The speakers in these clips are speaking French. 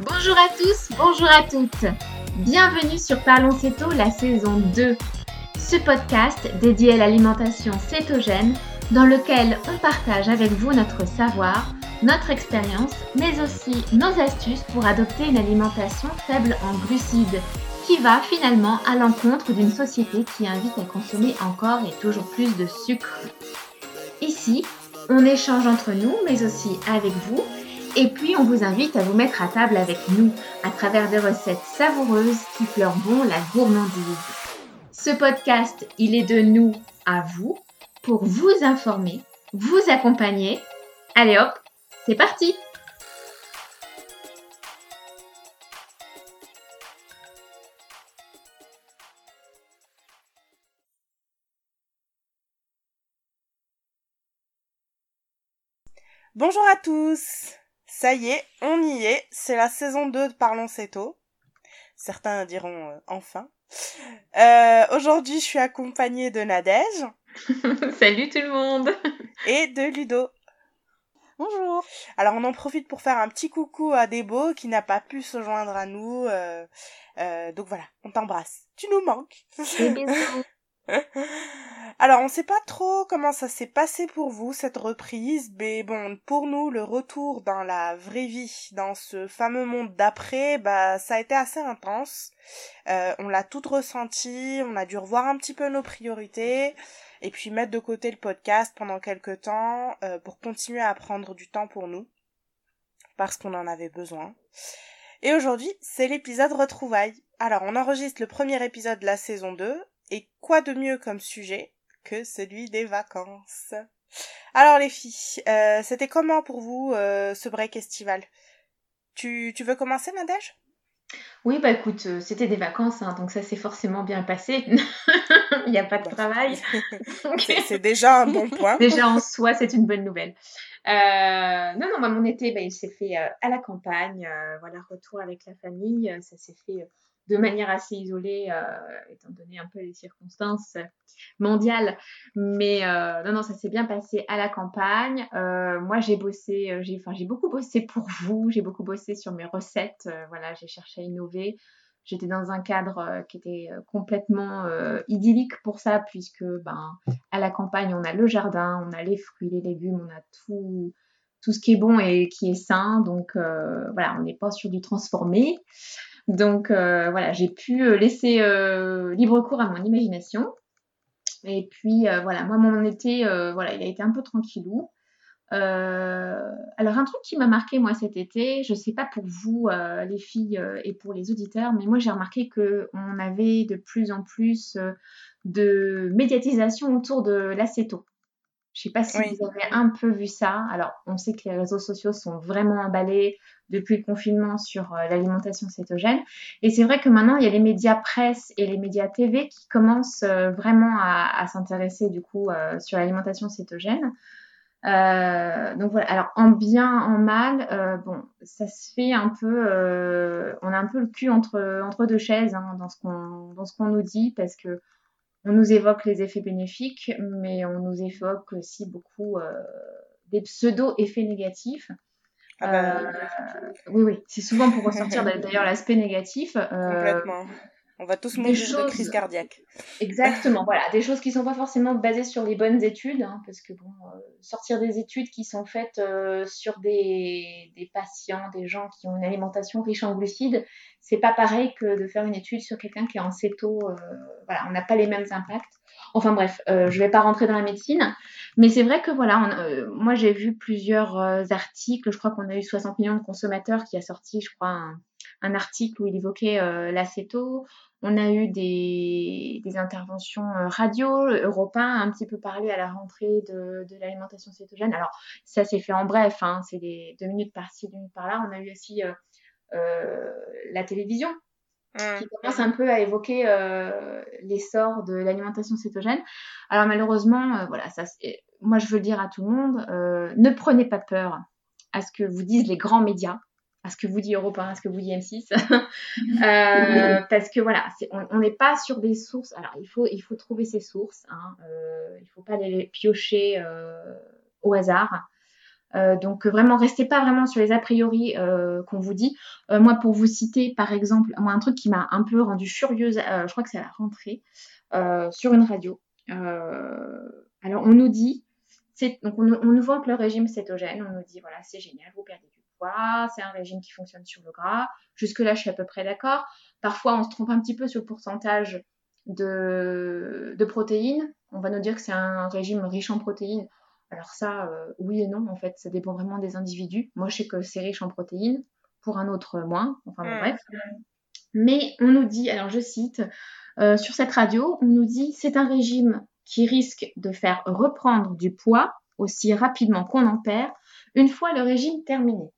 Bonjour à tous, bonjour à toutes. Bienvenue sur Parlons Céto, la saison 2. Ce podcast dédié à l'alimentation cétogène dans lequel on partage avec vous notre savoir, notre expérience, mais aussi nos astuces pour adopter une alimentation faible en glucides qui va finalement à l'encontre d'une société qui invite à consommer encore et toujours plus de sucre. Ici, on échange entre nous, mais aussi avec vous et puis, on vous invite à vous mettre à table avec nous à travers des recettes savoureuses qui fleurent bon la gourmandise. Ce podcast, il est de nous à vous pour vous informer, vous accompagner. Allez hop, c'est parti Bonjour à tous ça y est, on y est. C'est la saison 2 de Parlons Céto. Certains diront euh, enfin. Euh, Aujourd'hui, je suis accompagnée de Nadège. Salut tout le monde. Et de Ludo. Bonjour. Alors, on en profite pour faire un petit coucou à Debo qui n'a pas pu se joindre à nous. Euh, euh donc voilà, on t'embrasse. Tu nous manques. Alors, on sait pas trop comment ça s'est passé pour vous, cette reprise, mais bon, pour nous, le retour dans la vraie vie, dans ce fameux monde d'après, bah, ça a été assez intense. Euh, on l'a tout ressenti, on a dû revoir un petit peu nos priorités, et puis mettre de côté le podcast pendant quelques temps, euh, pour continuer à prendre du temps pour nous, parce qu'on en avait besoin. Et aujourd'hui, c'est l'épisode retrouvailles. Alors, on enregistre le premier épisode de la saison 2, et quoi de mieux comme sujet que celui des vacances? Alors les filles, euh, c'était comment pour vous euh, ce break estival? Tu, tu veux commencer Nadège? Oui, bah écoute, euh, c'était des vacances, hein, donc ça s'est forcément bien passé. Il n'y a pas de travail. c'est déjà un bon point. déjà en soi, c'est une bonne nouvelle. non, non, mon été, bah, il s'est fait à la campagne. voilà, retour avec la famille. Ça s'est fait de manière assez isolée, euh, étant donné un peu les circonstances mondiales. Mais euh, non, non, ça s'est bien passé à la campagne. Euh, moi, j'ai bossé, j'ai, enfin, j'ai beaucoup bossé pour vous. J'ai beaucoup bossé sur mes recettes. voilà, j'ai cherché à innover. J'étais dans un cadre qui était complètement idyllique pour ça, puisque ben, à la campagne, on a le jardin, on a les fruits, les légumes, on a tout, tout ce qui est bon et qui est sain. Donc voilà, on n'est pas sur du transformé. Donc euh, voilà, j'ai pu euh, laisser euh, libre cours à mon imagination. Et puis voilà, moi mon été, voilà, il a été un peu tranquillou. alors un truc qui m'a marqué moi cet été, je sais pas pour vous les filles et pour les auditeurs, mais moi j'ai remarqué que on avait de plus en plus de médiatisation autour de l'acéto. Je sais pas si vous avez un peu vu ça. Alors, on sait que les réseaux sociaux sont vraiment emballés depuis le confinement sur euh, l'alimentation cétogène. Et c'est vrai que maintenant, il y a les médias presse et les médias TV qui commencent euh, vraiment à, s'intéresser du coup euh, sur l'alimentation cétogène. donc voilà. Alors en bien, en mal, bon, ça se fait un peu. on a un peu le cul entre entre deux chaises hein, dans ce qu'on dans ce qu'on nous dit parce que on nous évoque les effets bénéfiques, mais on nous évoque aussi beaucoup euh, des pseudo-effets négatifs. Ah bah, euh, oui, oui, c'est souvent pour ressortir d'ailleurs l'aspect négatif. Euh, Complètement. On va tous mourir de crise cardiaque. Exactement, voilà, des choses qui sont pas forcément basées sur les bonnes études, hein, parce que bon, euh, sortir des études qui sont faites euh, sur des, des, patients, des gens qui ont une alimentation riche en glucides, c'est pas pareil que de faire une étude sur quelqu'un qui est en céto. Euh, voilà, on n'a pas les mêmes impacts. Enfin bref, je vais pas rentrer dans la médecine, mais c'est vrai que voilà, moi j'ai vu plusieurs articles. Je crois qu'on a eu 60 millions de consommateurs qui a sorti, je crois, un un article où il évoquait euh, l'acéto. On a eu des, interventions euh, radio. Europa a un petit peu parlé à la rentrée de, l'alimentation cétogène. Alors, ça s'est fait en bref, hein, c'est des deux minutes par-ci, deux minutes par-là. On a eu aussi euh, la télévision mmh. qui commence un peu à évoquer l'essor de l'alimentation cétogène. Alors malheureusement, voilà, ça, moi je veux dire à tout le monde, ne prenez pas peur à ce que vous disent les grands médias à ce que vous dit Europe 1, à ce que vous dit M6. euh, parce que voilà, on n'est pas sur des sources. Alors, il faut, il faut trouver ses sources. Hein, euh, il ne faut pas les piocher euh, au hasard. Euh, donc vraiment, restez pas vraiment sur les a priori qu'on vous dit. Moi, pour vous citer, par exemple, moi un truc qui m'a un peu rendu furieuse, je crois que c'est à la rentrée, sur une radio. alors on nous dit, donc on, on, nous vend que le régime cétogène, on nous dit voilà c'est génial, vous perdez du poids, c'est un régime qui fonctionne sur le gras. Jusque là, je suis à peu près d'accord. Parfois, on se trompe un petit peu sur le pourcentage de, de protéines. On va nous dire que c'est un régime riche en protéines. Alors ça, euh, oui et non, en fait, ça dépend vraiment des individus. Moi, je sais que c'est riche en protéines, pour un autre moins, enfin bon, bref. Mais on nous dit, alors je cite, euh, sur cette radio, on nous dit c'est un régime qui risque de faire reprendre du poids aussi rapidement qu'on en perd une fois le régime terminé.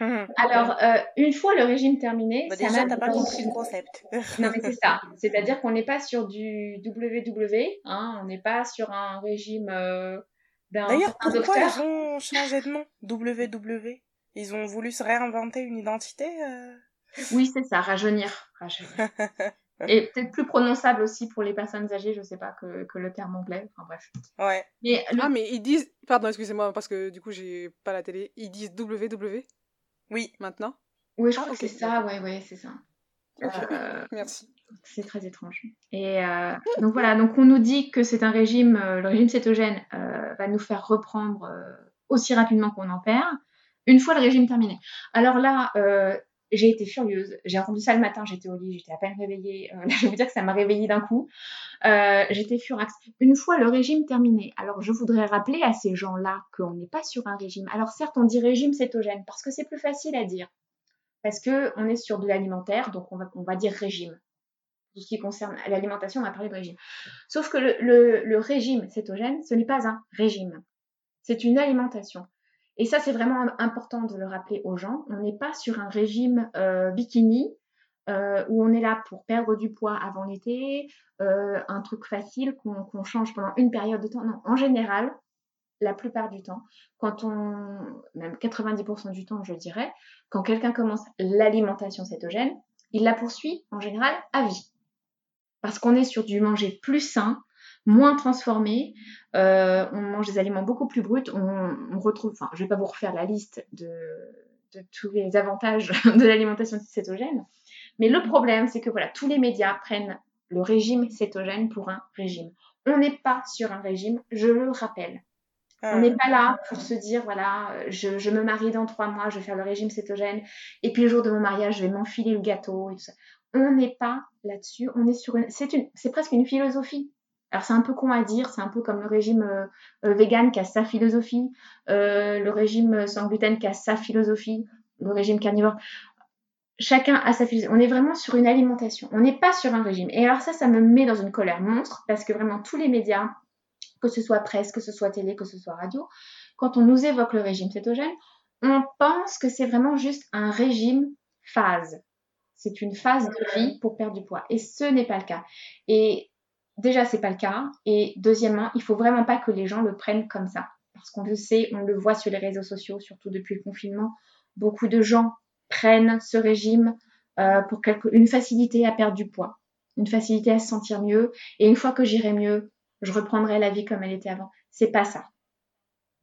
Alors, euh, une fois le régime terminé, bah déjà, t'as pas compris le concept. non, mais c'est ça. C'est-à-dire qu'on n'est pas sur du WW, hein, on n'est pas sur un régime D'ailleurs, pourquoi ils ont changé de nom WW Ils ont voulu se réinventer une identité euh? Oui, c'est ça, rajeunir. Et peut-être plus prononçable aussi pour les personnes âgées, je sais pas, que, que le terme anglais. Enfin bref. Ouais. Mais Ah, mais ils disent. Pardon, excusez-moi, parce que du coup, j'ai pas la télé. Ils disent WW Oui. Maintenant Oui, je ah, crois que c'est ça, ouais, ouais, c'est ça. Euh, Merci. C'est très étrange. Et euh, donc voilà, donc on nous dit que c'est un régime, euh, le régime cétogène va nous faire reprendre aussi rapidement qu'on en perd, une fois le régime terminé. Alors là, j'ai été furieuse. J'ai entendu ça le matin, j'étais au lit, j'étais à peine réveillée. là, je vais vous dire que ça m'a réveillée d'un coup. j'étais furax. Une fois le régime terminé, alors je voudrais rappeler à ces gens-là qu'on n'est pas sur un régime. Alors certes, on dit régime cétogène parce que c'est plus facile à dire parce qu'on est sur de l'alimentaire, donc on va, on va dire régime. Tout ce qui concerne l'alimentation, on va parler de régime. Sauf que le, régime cétogène, ce n'est pas un régime. C'est une alimentation. Et ça, c'est vraiment important de le rappeler aux gens. On n'est pas sur un régime euh, bikini euh, où on est là pour perdre du poids avant l'été, euh, un truc facile qu'on change pendant une période de temps. Non, en général, la plupart du temps, quand on, même 90% du temps, je dirais, quand quelqu'un commence l'alimentation cétogène, il la poursuit en général à vie. Parce qu'on est sur du manger plus sain, moins transformé, euh, on mange des aliments beaucoup plus bruts, on, retrouve, enfin, je ne vais pas vous refaire la liste de, de tous les avantages de l'alimentation cétogène, mais le problème, c'est que voilà, tous les médias prennent le régime cétogène pour un régime. On n'est pas sur un régime, je le rappelle. On n'est pas là pour se dire, voilà, je, me marie dans trois mois, je vais faire le régime cétogène, et puis le jour de mon mariage, je vais m'enfiler le gâteau et tout ça. On n'est pas là-dessus, on est sur une, c'est une, c'est presque une philosophie. Alors c'est un peu con à dire, c'est un peu comme le régime euh, euh, vegan qui a sa philosophie, euh, le régime sans gluten qui a sa philosophie, le régime carnivore. Chacun a sa philosophie. On est vraiment sur une alimentation. On n'est pas sur un régime. Et alors ça, ça me met dans une colère monstre parce que vraiment tous les médias, que ce soit presse, que ce soit télé, que ce soit radio, quand on nous évoque le régime cétogène, on pense que c'est vraiment juste un régime phase. C'est une phase de vie pour perdre du poids. Et ce n'est pas le cas. Et déjà, c'est pas le cas. Et deuxièmement, il faut vraiment pas que les gens le prennent comme ça. Parce qu'on le sait, on le voit sur les réseaux sociaux, surtout depuis le confinement. Beaucoup de gens prennent ce régime euh, pour une facilité à perdre du poids, une facilité à se sentir mieux. Et une fois que j'irai mieux, je reprendrai la vie comme elle était avant. C'est pas ça.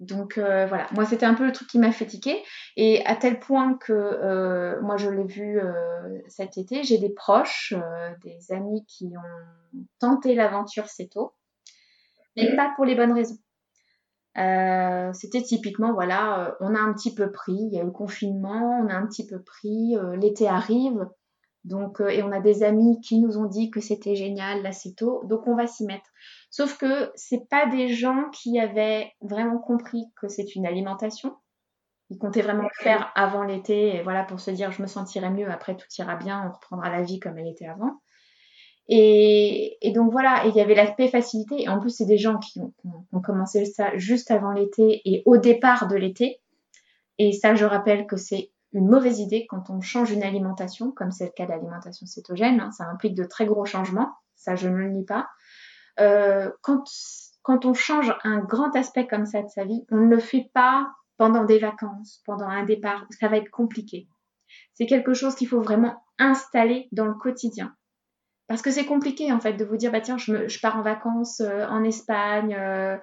Donc euh, voilà, moi c'était un peu le truc qui m'a fait tiquer. Et à tel point que euh, moi je l'ai vu euh, cet été, j'ai des proches, des amis qui ont tenté l'aventure tôt, mais pas pour les bonnes raisons. c'était typiquement voilà, on a un petit peu pris, il y a eu le confinement, on a un petit peu pris, l'été arrive, donc et on a des amis qui nous ont dit que c'était génial l'acéto, donc on va s'y mettre. Sauf que c'est pas des gens qui avaient vraiment compris que c'est une alimentation. Ils comptaient vraiment le faire avant l'été, et voilà, pour se dire je me sentirai mieux, après tout ira bien, on reprendra la vie comme elle était avant. Et, donc voilà, il y avait l'aspect facilité, et en plus c'est des gens qui ont, commencé ça juste avant l'été et au départ de l'été. Et ça, je rappelle que c'est une mauvaise idée quand on change une alimentation, comme c'est le cas de l'alimentation cétogène. Hein. ça implique de très gros changements, ça je ne le nie pas. Euh, quand, quand on change un grand aspect comme ça de sa vie, on ne le fait pas pendant des vacances, pendant un départ, ça va être compliqué. C'est quelque chose qu'il faut vraiment installer dans le quotidien. Parce que c'est compliqué en fait de vous dire bah tiens je, me, je pars en vacances euh, en Espagne, euh,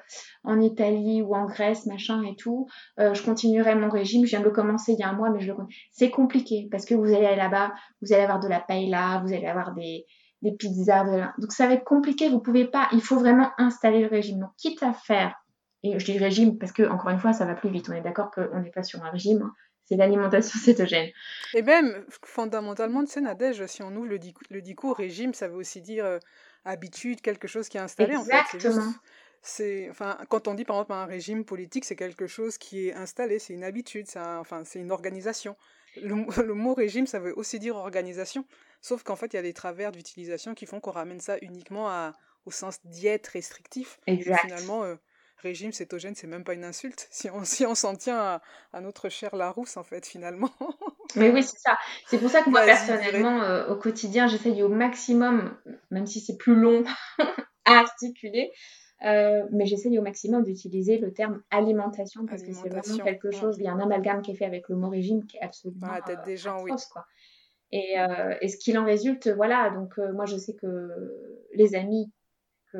en Italie ou en Grèce machin et tout. Euh, je continuerai mon régime. Je viens de le commencer il y a un mois mais je le c'est compliqué parce que vous allez là-bas, vous allez avoir de la paella, vous allez avoir des des pizzas, donc ça va être compliqué. Vous pouvez pas. Il faut vraiment installer le régime. Donc quitte à faire et je dis régime parce que encore une fois ça va plus vite. On est d'accord qu'on n'est pas sur un régime. Hein c'est l'alimentation cétogène. Et même, fondamentalement, tu sais, Nadège, si on ouvre le, le discours régime, ça veut aussi dire euh, habitude, quelque chose qui est installé, Exactement. en fait. C'est, enfin, quand on dit par exemple un régime politique, c'est quelque chose qui est installé, c'est une habitude, c'est enfin, c'est une organisation. Le, le, mot régime, ça veut aussi dire organisation, sauf qu'en fait, il y a des travers d'utilisation qui font qu'on ramène ça uniquement à, au sens diète restrictif. Exact. finalement, euh, régime cétogène, c'est même pas une insulte. Si on si on s'en tient à, notre cher Larousse, en fait, finalement. Mais oui, c'est ça. C'est pour ça que moi, personnellement, euh, au quotidien, j'essaye au maximum, même si c'est plus long à articuler, euh, mais j'essaye au maximum d'utiliser le terme alimentation parce que c'est vraiment quelque chose. Il y a un amalgame qui est fait avec le mot régime qui est absolument Dans la tête des gens, oui. Quoi. Et, euh, et, ce qu'il en résulte, voilà. Donc moi, je sais que les amis que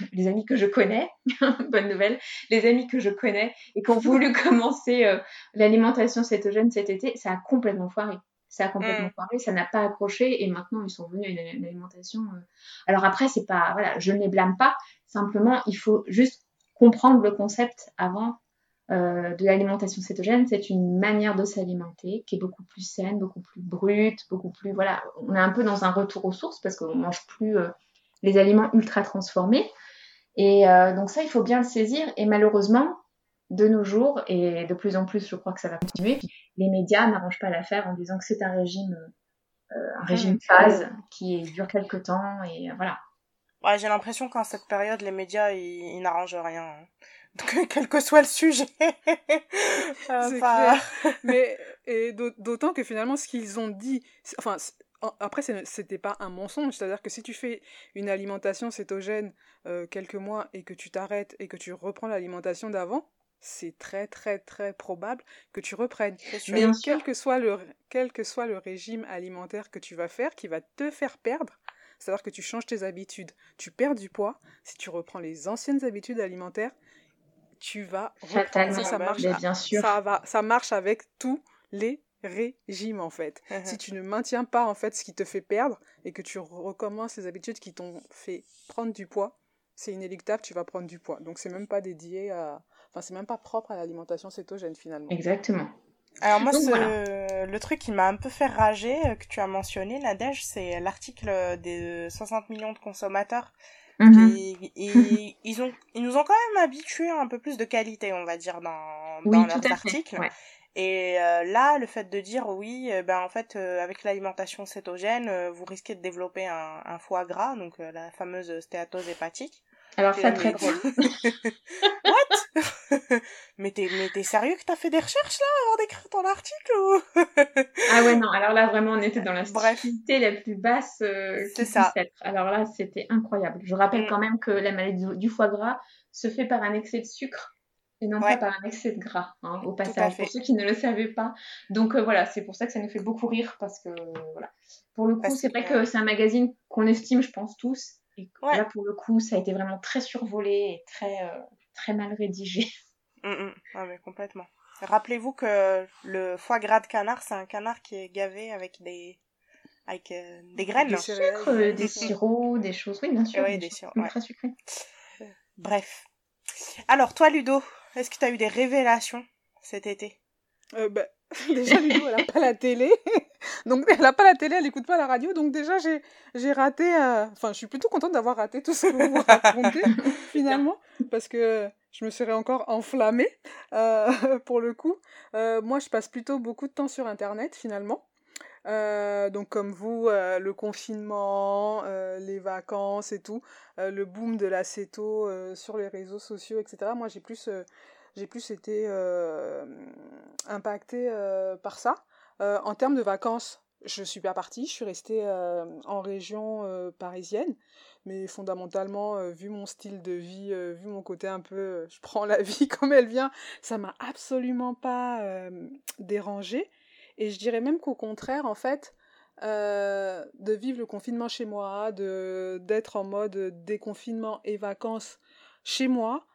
les amis que je connais, bonne nouvelle, les amis que je connais et qui ont voulu commencer euh, l'alimentation cétogène cet été, ça a complètement foiré. Ça a complètement mm. foiré, ça n'a pas accroché et maintenant ils sont venus à une, alimentation. Euh. Alors après, c'est pas, voilà, je ne les blâme pas. Simplement, il faut juste comprendre le concept avant euh, de l'alimentation cétogène. C'est une manière de s'alimenter qui est beaucoup plus saine, beaucoup plus brute, beaucoup plus, voilà, on est un peu dans un retour aux sources parce qu'on mange plus les aliments ultra transformés. Et euh, donc ça, il faut bien le saisir. Et malheureusement, de nos jours, et de plus en plus, je crois que ça va continuer, les médias n'arrangent pas l'affaire en disant que c'est un régime, euh, un ah, régime phase qui dure quelque temps. Et euh, voilà. Ouais, j'ai l'impression qu'en cette période, les médias, ils, n'arrangent rien. Quel que soit le sujet. enfin... Mais et d'autant que finalement, ce qu'ils ont dit, enfin, après, c'était pas un mensonge, c'est-à-dire que si tu fais une alimentation cétogène euh, quelques mois et que tu t'arrêtes et que tu reprends l'alimentation d'avant, c'est très très très probable que tu reprennes. Mais quel que, soit le, quel que soit le régime alimentaire que tu vas faire, qui va te faire perdre, c'est-à-dire que tu changes tes habitudes, tu perds du poids, si tu reprends les anciennes habitudes alimentaires, tu vas reprendre. Ça, ça marche, bien sûr. Ça, va, ça marche avec tous les régime en fait. Si tu ne maintiens pas en fait ce qui te fait perdre et que tu recommences les habitudes qui t'ont fait prendre du poids, c'est inéluctable, tu vas prendre du poids. Donc c'est même pas dédié à enfin c'est même pas propre à l'alimentation cétogène finalement. Exactement. Alors moi, le truc qui m'a un peu fait rager, euh, que tu as mentionné, Nadège, c'est l'article des 60 millions de consommateurs. Mm-hmm. et, ils, ont, ils nous ont quand même habitués à un peu plus de qualité, on va dire, dans, dans leurs articles. Et euh, là, le fait de dire oui, euh, ben en fait, euh, avec l'alimentation cétogène, vous risquez de développer un, un foie gras, donc la fameuse stéatose hépatique. Alors ça, très drôle. What? Mais t'es mais t'es sérieux que t'as fait des recherches là avant d'écrire ton article ou? Ah ouais non, alors là vraiment on était dans la stupidité la plus basse euh, qui ça. Être. Alors là c'était incroyable. Je rappelle mm. quand même que la maladie du foie gras se fait par un excès de sucre et non pas par un excès de gras, hein, au passage, pour ceux qui ne le savaient pas. Donc euh, voilà, c'est pour ça que ça nous fait beaucoup rire, parce que voilà. Pour le coup, c'est vrai que c'est un magazine qu'on estime, je pense, tous. Et là, pour le coup, ça a été vraiment très survolé et très, euh, très mal rédigé. Mm, mm. mais complètement. Rappelez-vous que le foie gras de canard, c'est un canard qui est gavé avec des, avec euh, des graines. Des sucres, des sirops, des choses. Oui, bien sûr. Oui, des sirops. Très sucrés. Bref. Alors, toi, Ludo, est-ce que tu as eu des révélations cet été? Euh, bah, Déjà, Ludo, elle n'a pas la télé. donc, elle n'a pas la télé, elle n'écoute pas la radio. Donc, déjà, j'ai raté. Euh, enfin, je suis plutôt contente d'avoir raté tout ce que vous racontez, finalement. Parce que je me serais encore enflammée, euh, pour le coup. Euh, moi, je passe plutôt beaucoup de temps sur Internet, finalement. Euh, donc comme vous, euh, le confinement, euh, les vacances et tout, le boom de l'acéto sur les réseaux sociaux, etc. Moi, j'ai plus, j'ai plus été impactée par ça. en termes de vacances, je suis pas partie, je suis restée en région parisienne, mais fondamentalement, vu mon style de vie, vu mon côté un peu, je prends la vie comme elle vient, ça m'a absolument pas dérangée. Et je dirais même qu'au contraire, en fait, de vivre le confinement chez moi, de d'être en mode déconfinement et vacances chez moi,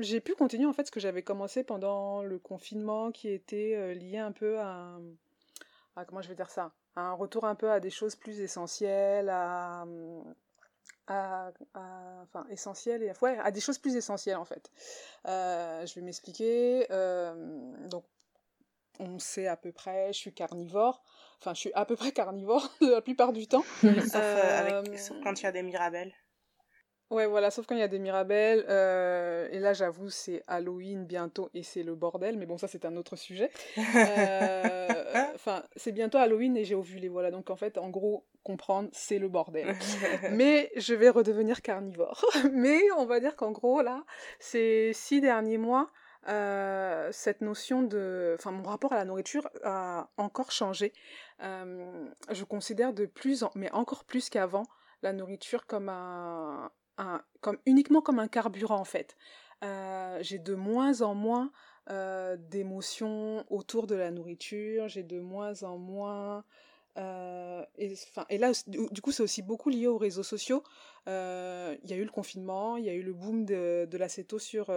j'ai pu continuer en fait ce que j'avais commencé pendant le confinement qui était lié un peu à, à, comment je vais dire ça un retour un peu à des choses plus essentielles à, à, enfin essentielles et ouais, à des choses plus essentielles en fait. Je vais m'expliquer donc on sait à peu près, je suis carnivore. Enfin, je suis à peu près carnivore la plupart du temps. sauf, avec, sauf quand il y a des mirabelles. Ouais, voilà, sauf quand il y a des mirabelles. Euh, et là, j'avoue, c'est Halloween bientôt et c'est le bordel. Mais bon, ça, c'est un autre sujet. Euh, enfin, c'est bientôt Halloween et j'ai ovulé. Voilà, donc en fait, en gros, comprendre, c'est le bordel. mais je vais redevenir carnivore. mais on va dire qu'en gros, là, ces six derniers mois, euh, cette notion de... Enfin, mon rapport à la nourriture a encore changé. je considère de plus en... mais encore plus qu'avant, la nourriture comme un, comme, uniquement comme un carburant en fait. Euh, j'ai de moins en moins euh, d'émotions autour de la nourriture, j'ai de moins en moins... Euh, et, et là, du coup, c'est aussi beaucoup lié aux réseaux sociaux. Il y a eu le confinement, il y a eu le boom de, de l'acéto sur,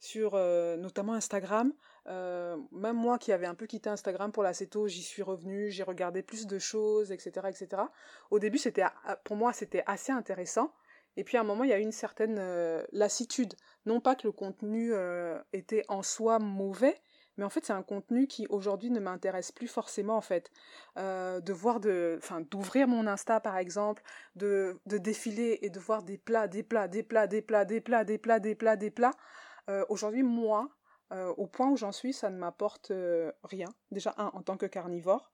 sur notamment Instagram. même moi qui avais un peu quitté Instagram pour l'acéto, j'y suis revenue, j'ai regardé plus de choses, etc. etc. Au début, c'était pour moi, c'était assez intéressant. Et puis à un moment, il y a eu une certaine euh, lassitude. Non pas que le contenu euh, était en soi mauvais, mais en fait c'est un contenu qui aujourd'hui ne m'intéresse plus forcément en fait. Euh, de voir de, d'ouvrir mon Insta par exemple, de, de défiler et de voir des plats, des plats, des plats, des plats, des plats, des plats, des plats, des plats. Aujourd'hui moi, au point où j'en suis, ça ne m'apporte rien. Déjà un en tant que carnivore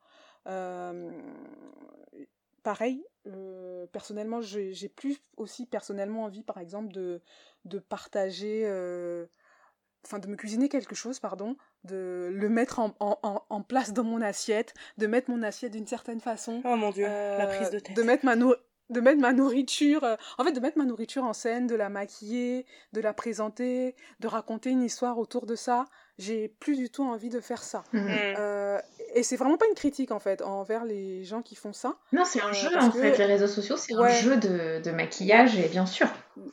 pareil, euh, personnellement, j'ai plus aussi personnellement envie, par exemple, de, de partager, euh, enfin de me cuisiner quelque chose, pardon, de le mettre en, en, en place dans mon assiette, de mettre mon assiette d'une certaine façon. Oh mon dieu, la prise de tête. De mettre ma, de mettre ma nourriture, euh, en fait de mettre ma nourriture en scène, de la maquiller, de la présenter, de raconter une histoire autour de ça j'ai plus du tout envie de faire ça. Mhm. Euh, et c'est vraiment pas une critique en fait envers les gens qui font ça. Non, c'est un euh, jeu en fait. Les réseaux sociaux, c'est un jeu de, de, maquillage et bien sûr.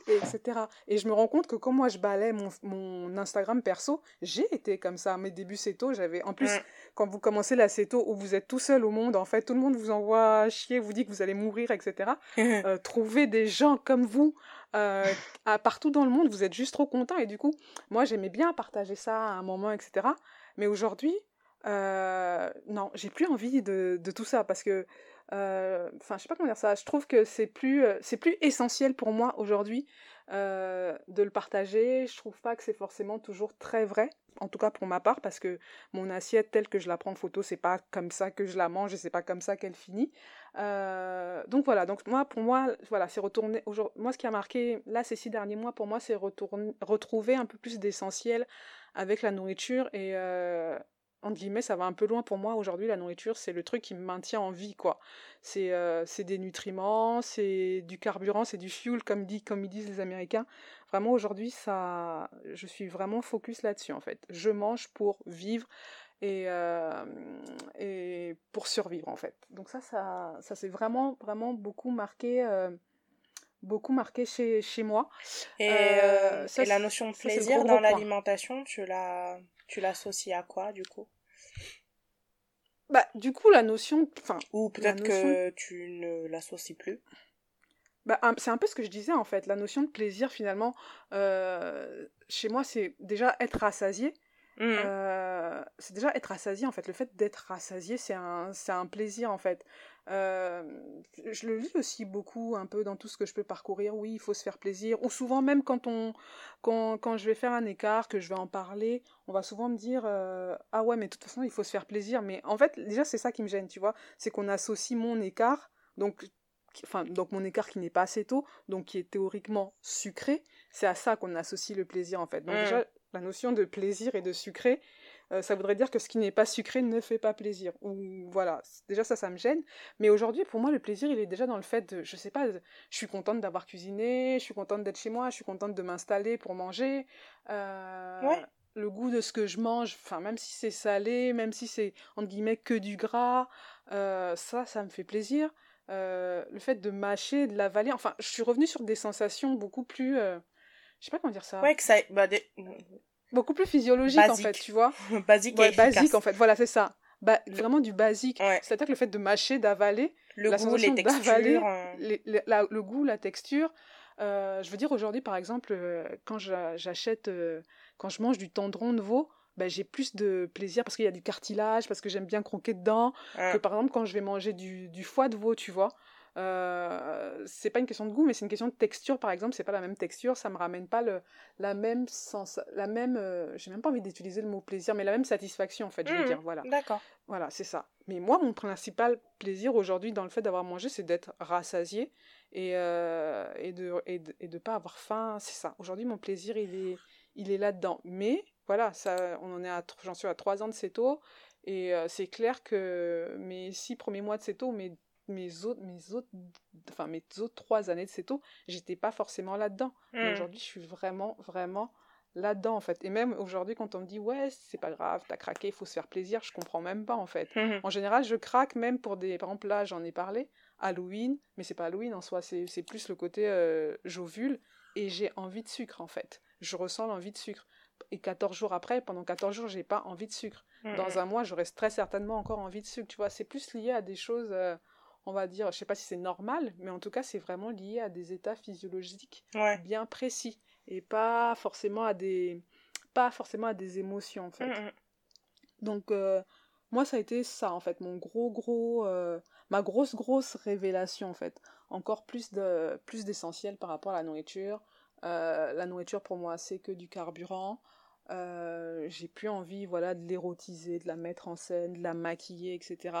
Etc. Et je me rends compte que quand moi je balais mon, mon Instagram perso, j'ai été comme ça. Mes débuts tôt j'avais. En plus, quand vous commencez la CETO où vous êtes tout seul au monde, en fait, tout le monde vous envoie chier, vous dit que vous allez mourir, etc. euh, trouver des gens comme vous euh, partout dans le monde, vous êtes juste trop content. Et du coup, moi, j'aimais bien partager ça à un moment, etc. Mais aujourd'hui, euh, non, j'ai plus envie de, tout ça parce que, euh, enfin, je sais pas comment dire ça. Je trouve que c'est plus, c'est plus essentiel pour moi aujourd'hui de le partager. Je trouve pas que c'est forcément toujours très vrai, en tout cas pour ma part, parce que mon assiette telle que je la prends en photo, c'est pas comme ça que je la mange et c'est pas comme ça qu'elle finit. Euh, donc voilà, donc moi pour moi, voilà, c'est retourner. Moi, ce qui a marqué là ces six derniers mois, pour moi, c'est retrouver un peu plus d'essentiel avec la nourriture et euh, entre guillemets, ça va un peu loin pour moi. Aujourd'hui, la nourriture, c'est le truc qui me maintient en vie, quoi. C'est euh, des nutriments, c'est du carburant, c'est du fuel, comme, comme ils disent les Américains. Vraiment, aujourd'hui, ça, je suis vraiment focus là-dessus, en fait. Je mange pour vivre et, euh, et pour survivre, en fait. Donc ça, ça, ça s'est vraiment, vraiment beaucoup marqué... Euh, beaucoup marqué chez, chez moi. Et, euh, et la notion de plaisir dans l'alimentation, tu l'as tu l'associes à quoi, du coup? Bah, du coup, la notion... Enfin, Ou peut-être que tu ne l'associes plus? Bah, c'est un peu ce que je disais, en fait. La notion de plaisir, finalement, euh, chez moi, c'est déjà être rassasié. Mmh. Euh, c'est déjà être rassasié, en fait. Le fait d'être rassasié, c'est un, un plaisir, en fait. Euh, je le lis aussi beaucoup un peu dans tout ce que je peux parcourir. Oui, il faut se faire plaisir. Ou souvent même quand on, quand, quand je vais faire un écart, que je vais en parler, on va souvent me dire ah ouais mais de toute façon il faut se faire plaisir. Mais en fait déjà c'est ça qui me gêne, tu vois, c'est qu'on associe mon écart donc enfin donc mon écart qui n'est pas assez tôt, donc qui est théoriquement sucré, c'est à ça qu'on associe le plaisir en fait. Donc mmh. déjà la notion de plaisir et de sucré, euh, ça voudrait dire que ce qui n'est pas sucré ne fait pas plaisir. Ou voilà, déjà ça, ça me gêne. Mais aujourd'hui, pour moi, le plaisir, il est déjà dans le fait de, je sais pas, je suis contente d'avoir cuisiné, je suis contente d'être chez moi, je suis contente de m'installer pour manger. Euh, le goût de ce que je mange, enfin même si c'est salé, même si c'est entre guillemets que du gras, euh, ça, ça me fait plaisir. Euh, le fait de mâcher, de l'avaler, enfin, je suis revenue sur des sensations beaucoup plus, euh, je sais pas comment dire ça. Ouais, que ça, bah, des... beaucoup plus physiologique en fait, tu vois. basique ouais, et basique en fait. Voilà, c'est ça. Vraiment du basique. C'est-à-dire que le fait de mâcher, d'avaler, le la goût, les textures, les, la, le goût, la texture. je veux dire aujourd'hui, par exemple, quand j'achète, quand je mange du tendron de veau, ben, j'ai plus de plaisir parce qu'il y a du cartilage, parce que j'aime bien croquer dedans, que par exemple quand je vais manger du, du foie de veau, tu vois. Euh, c'est pas une question de goût, mais c'est une question de texture, par exemple. C'est pas la même texture, ça me ramène pas le, la même sens, la même. Euh, j'ai même pas envie d'utiliser le mot plaisir, mais la même satisfaction, en fait, je veux mmh, dire. Voilà. D'accord. Voilà, c'est ça. Mais moi, mon principal plaisir aujourd'hui dans le fait d'avoir mangé, c'est d'être rassasié et, euh, et, de, et, de, et de pas avoir faim. C'est ça. Aujourd'hui, mon plaisir, il est, il est là-dedans. Mais voilà, ça, on en est à, j'en suis à trois ans de CETO, et euh, c'est clair que mes six premiers mois de CETO, mes, mes autres, mes autres, enfin mes autres trois années de CETO, j'étais pas forcément là-dedans. Mais Mmh. aujourd'hui, je suis vraiment, vraiment là-dedans en fait. Et même aujourd'hui, quand on me dit ouais, c'est pas grave, t'as craqué, il faut se faire plaisir, je comprends même pas en fait. Mmh En général, je craque même pour des, par exemple là, j'en ai parlé, Halloween, mais c'est pas Halloween en soi, c'est c'est plus le côté euh, j'ovule et j'ai envie de sucre en fait. Je ressens l'envie de sucre. Et 14 jours après, pendant 14 jours, j'ai pas envie de sucre. Mmh Dans un mois, j'aurais très certainement encore envie de sucre. Tu vois, c'est plus lié à des choses, euh, on va dire, je sais pas si c'est normal, mais en tout cas, c'est vraiment lié à des états physiologiques Ouais. bien précis et pas forcément à des, pas forcément à des émotions en fait. Mmh, mmh. Donc euh, moi, ça a été ça en fait, mon gros gros, euh, ma grosse grosse révélation en fait. Encore plus de, plus d'essentiel par rapport à la nourriture. Euh, la nourriture pour moi, c'est que du carburant. Euh, j'ai plus envie voilà de l'érotiser, de la mettre en scène, de la maquiller, etc.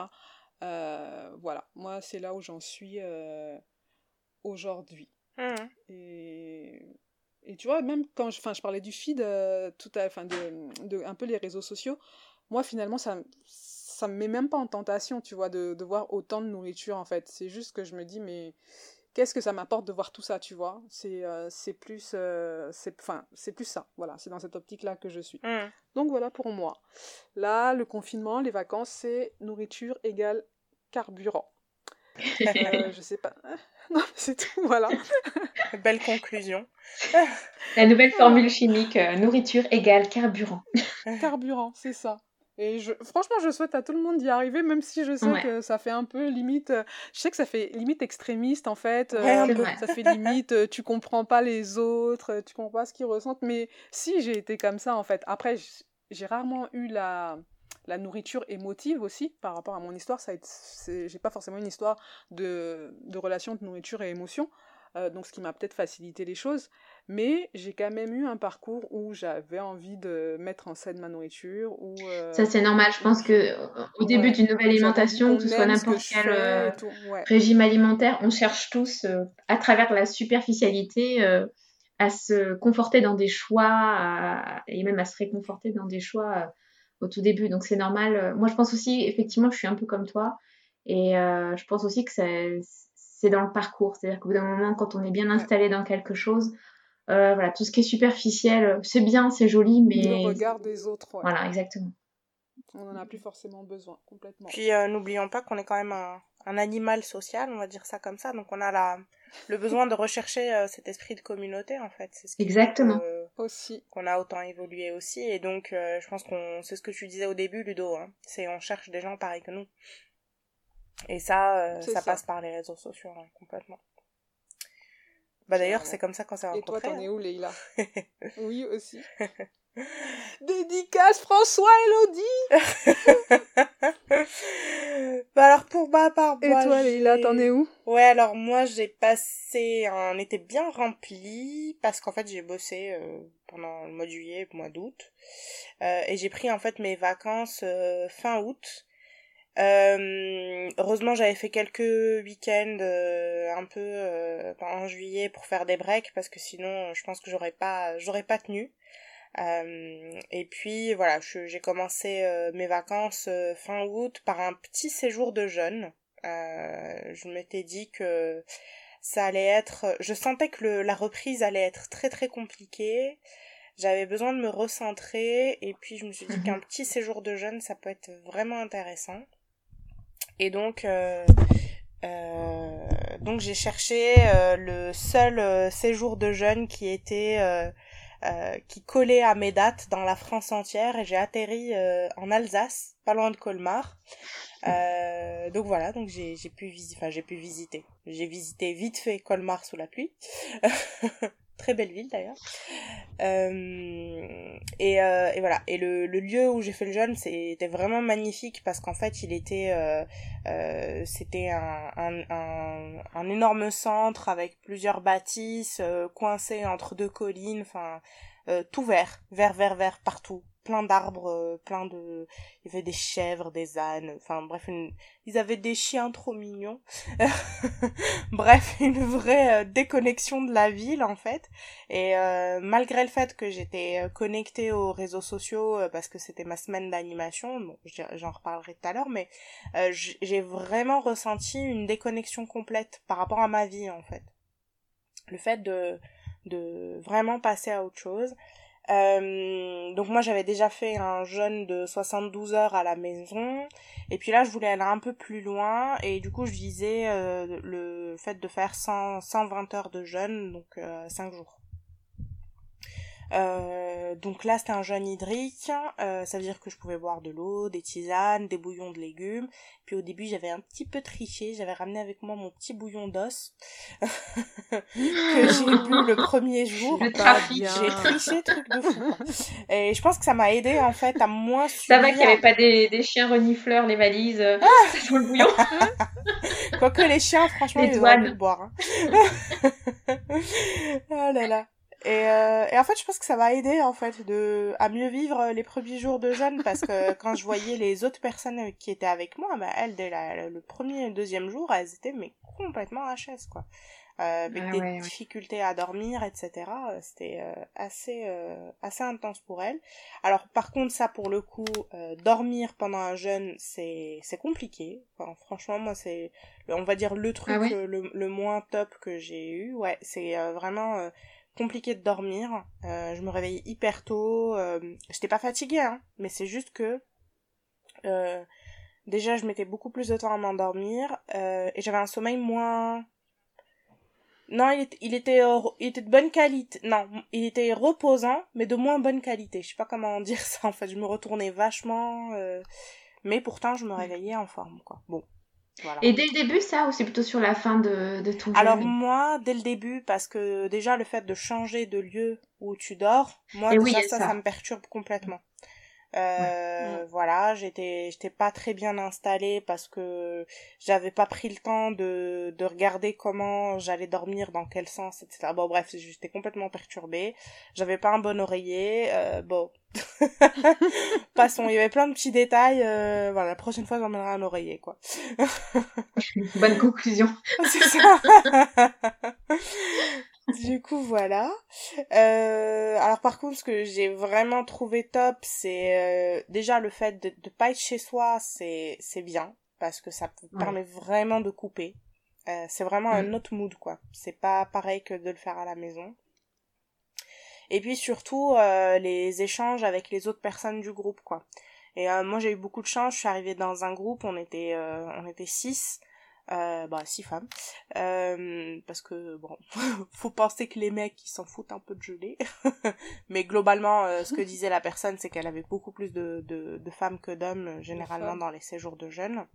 Euh, voilà, moi c'est là où j'en suis aujourd'hui. Mmh. Et, et tu vois, même quand je, je parlais du feed, tout à, enfin, de, de un peu les réseaux sociaux, moi finalement ça, ça me met même pas en tentation, tu vois, de, de voir autant de nourriture en fait. C'est juste que je me dis, mais qu'est-ce que ça m'apporte de voir tout ça, tu vois? C'est euh, c'est plus, euh, c'est, enfin, c'est plus ça, voilà, c'est dans cette optique-là que je suis. Mmh. Donc voilà pour moi. Là, le confinement, les vacances, c'est nourriture égale carburant. Euh, je sais pas. Non, mais c'est tout, voilà. Belle conclusion. La nouvelle formule chimique, euh, nourriture égale carburant. Carburant, c'est ça. Et je, franchement, je souhaite à tout le monde d'y arriver, même si je sais Ouais. que ça fait un peu limite. euh, je sais que ça fait limite extrémiste en fait. Euh, ça fait limite, euh, tu comprends pas les autres, tu comprends pas ce qu'ils ressentent. Mais si j'ai été comme ça en fait. Après, j'ai rarement eu la, la nourriture émotive aussi par rapport à mon histoire. Ça j'ai pas forcément une histoire de, de relation de nourriture et émotion. Euh, donc ce qui m'a peut-être facilité les choses. Mais j'ai quand même eu un parcours où j'avais envie de mettre en scène ma nourriture. Où, euh, Ça, c'est normal. Je pense que euh, au début Ouais. d'une nouvelle alimentation, que ce soit n'importe quel euh, ouais. régime alimentaire, on cherche tous, à travers la superficialité, à se conforter dans des choix à- et même à se réconforter dans des choix au tout début. Donc c'est normal. Moi, je pense aussi, effectivement, je suis un peu comme toi. Et euh, je pense aussi que c'est c'est dans le parcours. C'est-à-dire qu'au bout d'un moment, quand on est bien installé dans quelque chose, euh, voilà, tout ce qui est superficiel, c'est bien, c'est joli, Le mais regard des autres, ouais. voilà, exactement. On n'en a plus forcément besoin, complètement. Puis euh, n'oublions pas qu'on est quand même un, un animal social, on va dire ça comme ça. Donc on a la, le besoin de rechercher euh, cet esprit de communauté en fait. C'est ce qui fait Exactement. que- Aussi. qu'on a autant évolué aussi. Et donc euh, je pense qu'on c'est ce que tu disais au début, Ludo. Hein, c'est on cherche des gens pareils que nous. Et ça, euh, ça, ça. passe par les réseaux sociaux hein, complètement. Bah d'ailleurs c'est comme ça qu'on s'est Et toi, rencontrés. t'en hein. es où, Leïla? Oui, aussi. Dédicace François Elodie bah alors pour ma part, Et toi, Leïla, t'en es où? Ouais, alors moi j'ai passé un été bien rempli parce qu'en fait j'ai bossé euh, pendant le mois de juillet, le mois d'août, Euh, et j'ai pris en fait mes vacances euh, fin août. Euh, heureusement j'avais fait quelques week-ends euh, un peu euh, en juillet pour faire des breaks parce que sinon je pense que j'aurais pas j'aurais pas tenu. Euh, et puis voilà, j'ai commencé euh, mes vacances euh, fin août par un petit séjour de jeûne. Euh, je m'étais dit que ça allait être, je sentais que le, la reprise allait être très très compliquée. J'avais besoin de me recentrer et puis je me suis dit qu'un petit séjour de jeûne, ça peut être vraiment intéressant. Et donc, euh, euh, donc j'ai cherché euh, le seul séjour de jeûne qui était qui collait à mes dates dans la France entière et j'ai atterri en Alsace, pas loin de Colmar. donc voilà, donc j'ai pu j'ai pu visiter. J'ai visité vite fait Colmar sous la pluie. très belle ville d'ailleurs. Euh, et, euh, et, voilà. Et le, lieu où j'ai fait le jeûne, c'était vraiment magnifique parce qu'en fait, il était, euh, c'était un, un, énorme centre avec plusieurs bâtisses coincées entre deux collines. Enfin, tout vert, vert, vert, vert partout plein d'arbres, euh, plein de... Il y avait des chèvres, des ânes, enfin bref, ils avaient des chiens trop mignons. bref, une vraie euh, déconnexion de la ville en fait. Et euh, malgré le fait que j'étais connectée aux réseaux sociaux parce que c'était ma semaine d'animation, bon, j'en reparlerai tout à l'heure, mais j'ai vraiment ressenti une déconnexion complète par rapport à ma vie en fait. Le fait de, de vraiment passer à autre chose. Euh, donc moi j'avais déjà fait un jeûne de 72 heures à la maison et puis là je voulais aller un peu plus loin et du coup je visais euh, le fait de faire 100, 120 heures de jeûne donc euh, 5 jours. Euh, donc là, c'était un jeûne hydrique. Euh, ça veut dire que je pouvais boire de l'eau, des tisanes, des bouillons de légumes. Puis au début, j'avais un petit peu triché. J'avais ramené avec moi mon petit bouillon d'os que j'ai bu le premier jour. J'ai triché, truc de fou. Et je pense que ça m'a aidé en fait à moins Ça va qu'il n'y avait pas des, des, chiens renifleurs, les valises. Euh, ah ça le bouillon. Quoique les chiens, franchement, ils ont de boire. Hein. oh là là. Et, euh, et, en fait, je pense que ça m'a aidé en fait de à mieux vivre les premiers jours de jeûne parce que quand je voyais les autres personnes qui étaient avec moi, bah, elles dès la, le premier et le deuxième jour, elles étaient mais complètement HS quoi, euh, avec ah des difficultés à dormir, etc. C'était euh, assez euh, assez intense pour elles. Alors par contre, ça pour le coup, euh, dormir pendant un jeûne, c'est c'est compliqué. Enfin, franchement, moi c'est on va dire le truc ah le, le moins top que j'ai eu. Ouais, c'est vraiment compliqué de dormir. Euh, je me réveillais hyper tôt. Euh, J'étais pas fatiguée, hein, mais c'est juste que euh, déjà je mettais beaucoup plus de temps à m'endormir euh, et j'avais un sommeil moins. Non, il était, il était, il était de bonne qualité. Non, il était reposant, mais de moins bonne qualité. Je sais pas comment dire ça. En fait, je me retournais vachement, euh, mais pourtant je me réveillais en forme, quoi. Bon, et dès le début, ça, ou c'est plutôt sur la fin de, de ton Alors moi, dès le début, parce que déjà le fait de changer de lieu où tu dors, moi déjà, ça, ça, me perturbe complètement. Euh, Voilà, j'étais j'étais pas très bien installée parce que j'avais pas pris le temps de, de regarder comment j'allais dormir, dans quel sens, etc. Bon bref, j'étais complètement perturbée. J'avais pas un bon oreiller. Euh, bon, Passons, il y avait plein de petits détails. Euh, voilà, la prochaine fois, j'emmènerai un oreiller, quoi. Bonne conclusion. C'est ça. Du coup, voilà. Euh, alors, par contre, ce que j'ai vraiment trouvé top, c'est euh, déjà le fait de ne pas être chez soi, c'est c'est bien parce que ça permet vraiment de couper. Euh, c'est vraiment un mm. autre mood, quoi. C'est pas pareil que de le faire à la maison et puis surtout euh, les échanges avec les autres personnes du groupe quoi et euh, moi j'ai eu beaucoup de chance je suis arrivée dans un groupe on était euh, on était six euh, bah six femmes. Euh, parce que bon faut penser que les mecs ils s'en foutent un peu de geler mais globalement ce que disait la personne c'est qu'elle avait beaucoup plus de, de, de femmes que d'hommes généralement dans les séjours de jeunes.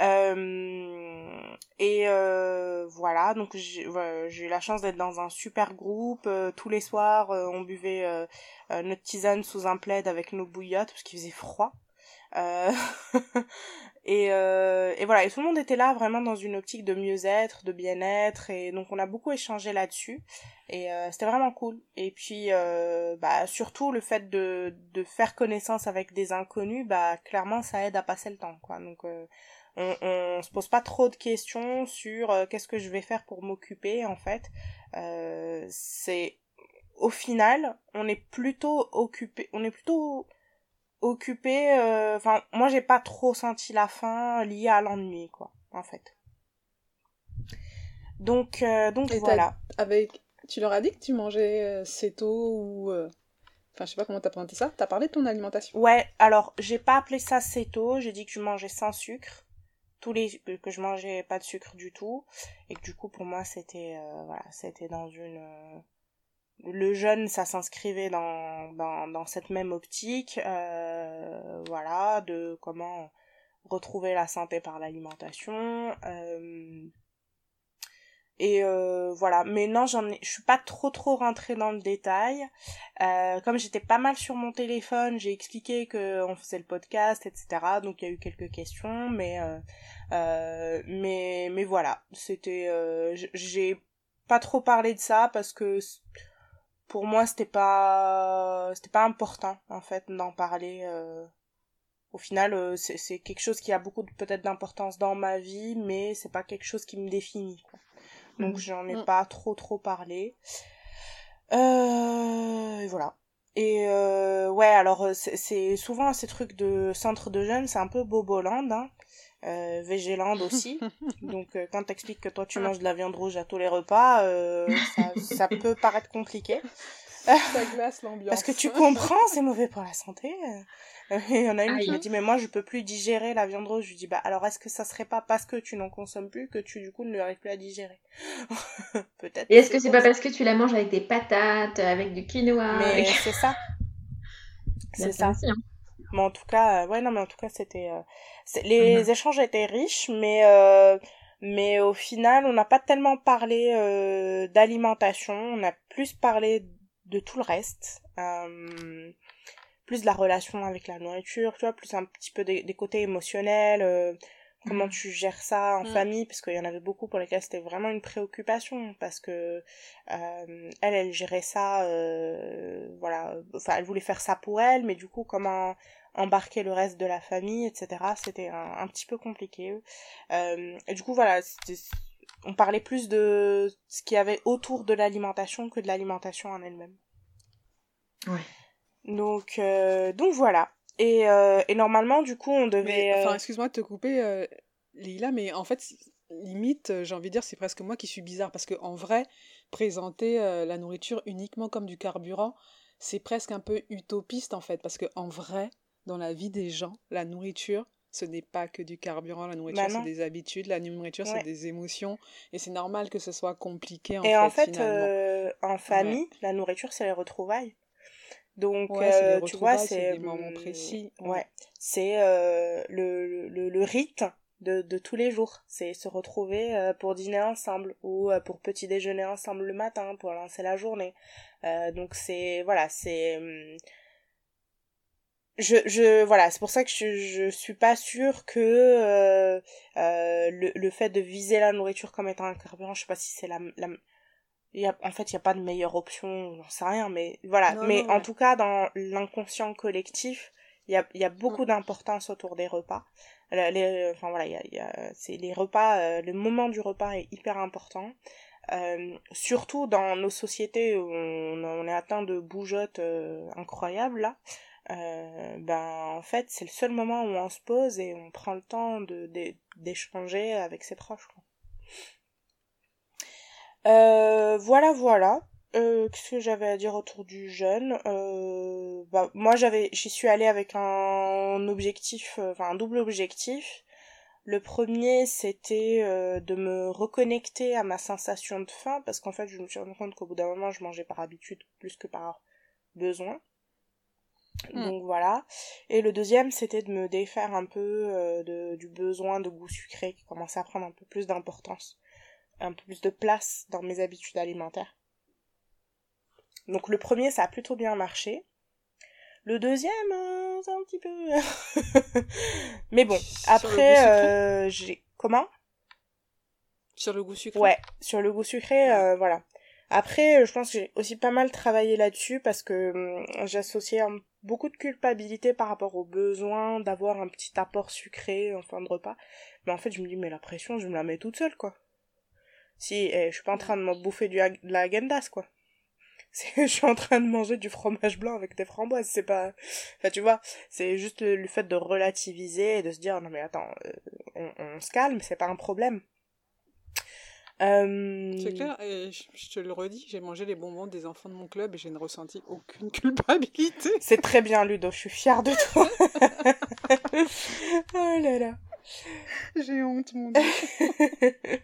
Euh, et euh, voilà, donc j'ai eu la chance d'être dans un super groupe. Euh, tous les soirs, on buvait notre tisane sous un plaid avec nos bouillottes parce qu'il faisait froid. Et, et voilà, et tout le monde était là vraiment dans une optique de mieux-être, de bien-être, et donc on a beaucoup échangé là-dessus, et c'était vraiment cool. Et puis, bah, surtout le fait de, de faire connaissance avec des inconnus, bah, clairement ça aide à passer le temps, quoi. Donc, on, on se pose pas trop de questions sur euh, qu'est-ce que je vais faire pour m'occuper en fait euh, c'est au final on est plutôt occupé on est plutôt occupé euh, enfin moi j'ai pas trop senti la faim liée à l'ennui quoi en fait donc donc voilà avec tu leur as dit que tu mangeais assez tôt ou Enfin, je sais pas comment t'as présenté ça. T'as parlé de ton alimentation. Ouais, alors j'ai pas appelé ça tôt. j'ai dit que je mangeais sans sucre. Tous les que je mangeais pas de sucre du tout et que du coup pour moi c'était euh, voilà, c'était dans une euh, le jeûne ça s'inscrivait dans, dans dans cette même optique euh, voilà, de comment retrouver la santé par l'alimentation euh, et euh, voilà, mais non, j'en ai, je suis pas trop trop rentrée dans le détail. Comme j'étais pas mal sur mon téléphone, j'ai expliqué que on faisait le podcast, etc. Donc il y a eu quelques questions, mais mais mais voilà, c'était, j'ai pas trop parlé de ça parce que pour moi c'était pas c'était pas important en fait d'en parler. Au final, c'est quelque chose qui a beaucoup peut-être d'importance dans ma vie, mais c'est pas quelque chose qui me définit. Quoi donc mm. j'en ai mm. pas trop trop parlé. Euh, voilà. Et euh, ouais, alors euh, c'est souvent ces trucs de centre de jeunes, c'est un peu Boboland, hein. Euh, Végéland aussi. Donc euh, quand t'expliques que toi tu manges de la viande rouge à tous les repas, euh, ça, ça, peut paraître compliqué. Ça glace l'ambiance. Parce que tu comprends, c'est mauvais pour la santé. Il y en a une qui me dit mais moi je peux plus digérer la viande rouge. Je lui dis bah alors est-ce que ça serait pas parce que tu n'en consommes plus que tu du coup ne arrives plus à digérer? Peut-être. Et est-ce que c'est pas parce que tu la manges avec des patates, avec du quinoa? Mais c'est ça. C'est ça. Hein. Mais en tout cas, euh, ouais non mais en tout cas c'était euh, les mhm. échanges étaient riches mais euh, mais au final on n'a pas tellement parlé d'alimentation, on a plus parlé de tout le reste. Euh, plus de la relation avec la nourriture, tu vois, plus un petit peu des, côtés émotionnels, euh, comment mm. tu gères ça en mm. famille, parce qu'il y en avait beaucoup pour lesquels c'était vraiment une préoccupation, parce que euh, elle, elle gérait ça, voilà, enfin, elle voulait faire ça pour elle, mais du coup, comment embarquer le reste de la famille, etc., c'était un, un, petit peu compliqué. et du coup, voilà, on parlait plus de ce qu'il y avait autour de l'alimentation que de l'alimentation en elle-même. Ouais. Donc, euh, donc voilà. Et, euh, et normalement, du coup, on devait. Enfin, euh, excuse-moi de te couper, euh, Lila, mais en fait, limite, j'ai envie de dire, c'est presque moi qui suis bizarre parce que en vrai, présenter la nourriture uniquement comme du carburant, c'est presque un peu utopiste en fait, parce que en vrai, dans la vie des gens, la nourriture, ce n'est pas que du carburant, la nourriture, bah c'est des habitudes, la nourriture, c'est des émotions, et c'est normal que ce soit compliqué en et fait. en fait, euh, en famille, la nourriture, c'est les retrouvailles. Donc, euh, tu vois, c'est. des moments précis. Ouais. C'est euh, le, le, le, rite de, de tous les jours. C'est se retrouver pour dîner ensemble ou pour petit déjeuner ensemble le matin pour lancer la journée. donc, c'est. Voilà, c'est. Je, je voilà, c'est pour ça que je, je suis pas sûre que euh, euh, le, le fait de viser la nourriture comme étant un carburant, je sais pas si c'est la, la y a, en fait, il n'y a pas de meilleure option, j'en sais rien, mais voilà. mais en tout cas, dans l'inconscient collectif, il y a, y a beaucoup mm. d'importance autour des repas. Les, enfin voilà, il y a, y a c'est les repas, euh, le moment du repas est hyper important. Euh, surtout dans nos sociétés où on, on est atteint de bougeottes euh, incroyables là, euh, ben en fait c'est le seul moment où on se pose et on prend le temps de d'échanger avec ses proches. Euh, voilà voilà. Euh, qu'est-ce que j'avais à dire autour du jeûne? Bah, moi j'avais j'y suis allée avec un objectif enfin un double objectif. Le premier c'était de me reconnecter à ma sensation de faim parce qu'en fait je me suis rendu compte qu'au bout d'un moment je mangeais par habitude plus que par besoin Mm. Donc voilà. Et le deuxième, c'était de me défaire un peu euh, de, du besoin de goût sucré qui commençait à prendre un peu plus d'importance, un peu plus de place dans mes habitudes alimentaires. Donc le premier, ça a plutôt bien marché. Le deuxième, euh, c'est un petit peu... Mais bon, après, euh, j'ai... Comment? Sur le goût sucré? Ouais, sur le goût sucré, voilà. Après, je pense que j'ai aussi pas mal travaillé là-dessus parce que hum, j'associais beaucoup de culpabilité par rapport au besoin d'avoir un petit apport sucré en fin de repas. Mais en fait, je me dis, mais la pression, je me la mets toute seule, quoi. Si, eh, je suis pas en train de me bouffer du de la Gendas, quoi. je suis en train de manger du fromage blanc avec des framboises, c'est pas... Enfin, tu vois, c'est juste le, fait de relativiser et de se dire, non mais attends, euh, on se calme, c'est pas un problème. Euh, C'est clair, et je, je te le redis, j'ai mangé les bonbons des enfants de mon club et je n'ai ressenti aucune culpabilité. C'est très bien, Ludo, je suis fière de toi. oh là là. J'ai honte, mon dieu.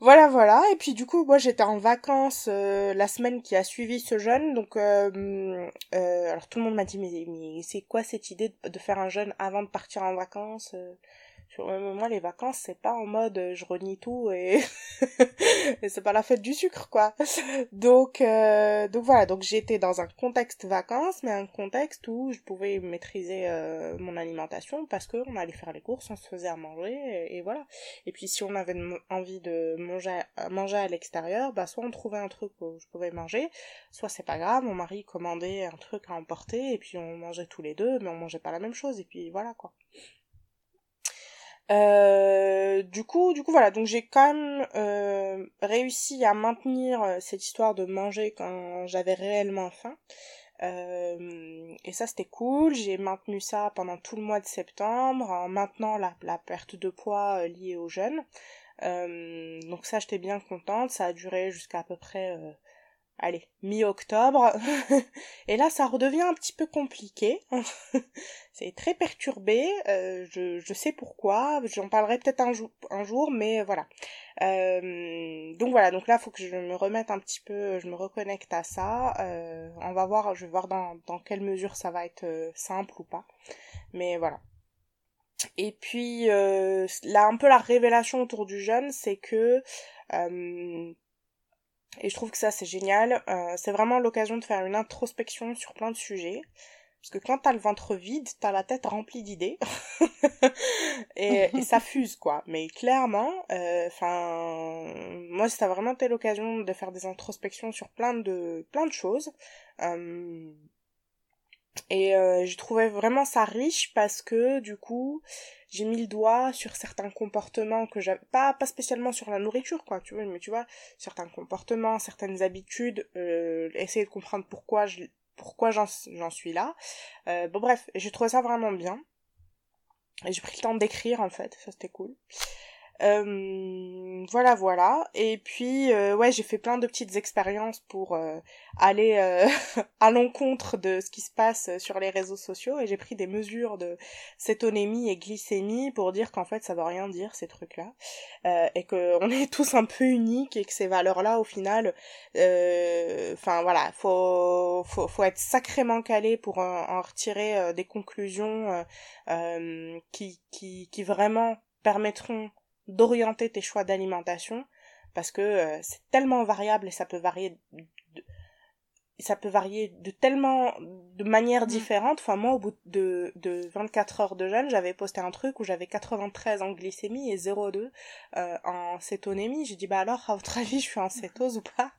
Voilà, voilà. Et puis du coup, moi j'étais en vacances euh, la semaine qui a suivi ce jeûne. Donc, euh, euh, alors tout le monde m'a dit, mais, mais c'est quoi cette idée de, de faire un jeûne avant de partir en vacances moi, les vacances, c'est pas en mode euh, je renie tout et, c'est pas la fête du sucre, quoi. Donc, euh, donc voilà. Donc j'étais dans un contexte vacances, mais un contexte où je pouvais maîtriser euh, mon alimentation parce que on allait faire les courses, on se faisait à manger et, voilà. Et puis si on avait envie de manger, à- manger à l'extérieur, bah soit on trouvait un truc où je pouvais manger, soit c'est pas grave, mon mari commandait un truc à emporter et puis on mangeait tous les deux, mais on mangeait pas la même chose et puis voilà quoi. Euh, du coup, du coup voilà, donc j'ai quand même euh, réussi à maintenir euh, cette histoire de manger quand j'avais réellement faim. Euh, et ça c'était cool, j'ai maintenu ça pendant tout le mois de septembre en maintenant la, la perte de poids euh, liée au jeûne. Donc ça j'étais bien contente, ça a duré jusqu'à à peu près allez, mi-octobre. et là ça redevient un petit peu compliqué. C'est très perturbé, euh, je, sais pourquoi, j'en parlerai peut-être un, jour mais voilà. Euh, donc voilà, donc là, faut que je me remette un petit peu, je me reconnecte à ça. Euh, on va voir, je vais voir dans, dans quelle mesure ça va être simple ou pas. Mais voilà. Et puis là, un peu la révélation autour du jeûne, c'est que et je trouve que ça c'est génial. euh, c'est vraiment l'occasion de faire une introspection sur plein de sujets. Parce que quand t'as le ventre vide, t'as la tête remplie d'idées. et, ça fuse, quoi. Mais clairement, enfin, moi, ça a vraiment été l'occasion de faire des introspections sur plein de, plein de choses. Euh, et euh, j'ai trouvé vraiment ça riche parce que, du coup, j'ai mis le doigt sur certains comportements que j'avais pas pas spécialement sur la nourriture quoi tu vois mais tu vois certains comportements certaines habitudes euh, essayer de comprendre pourquoi je pourquoi j'en j'en suis là. Euh, bon bref j'ai trouvé ça vraiment bien. Et j'ai pris le temps d'écrire en fait ça c'était cool euh, voilà voilà. Et puis euh, ouais j'ai fait plein de petites expériences pour euh, aller euh, à l'encontre de ce qui se passe sur les réseaux sociaux. Et j'ai pris des mesures de cétonémie et glycémie pour dire qu'en fait ça veut rien dire ces trucs là euh, et que on est tous un peu uniques et que ces valeurs là au final enfin voilà faut, faut faut être sacrément calé pour en, en retirer euh, des conclusions euh, euh, qui qui qui vraiment permettront d'orienter tes choix d'alimentation parce que euh, c'est tellement variable et ça peut varier ça peut varier de tellement de manières différentes. Enfin, moi, au bout de, de 24 heures de jeûne, j'avais posté un truc où j'avais 93 en glycémie et 0,2 euh, en cétonémie. J'ai dit, bah alors, à votre avis, je suis en cétose ou pas?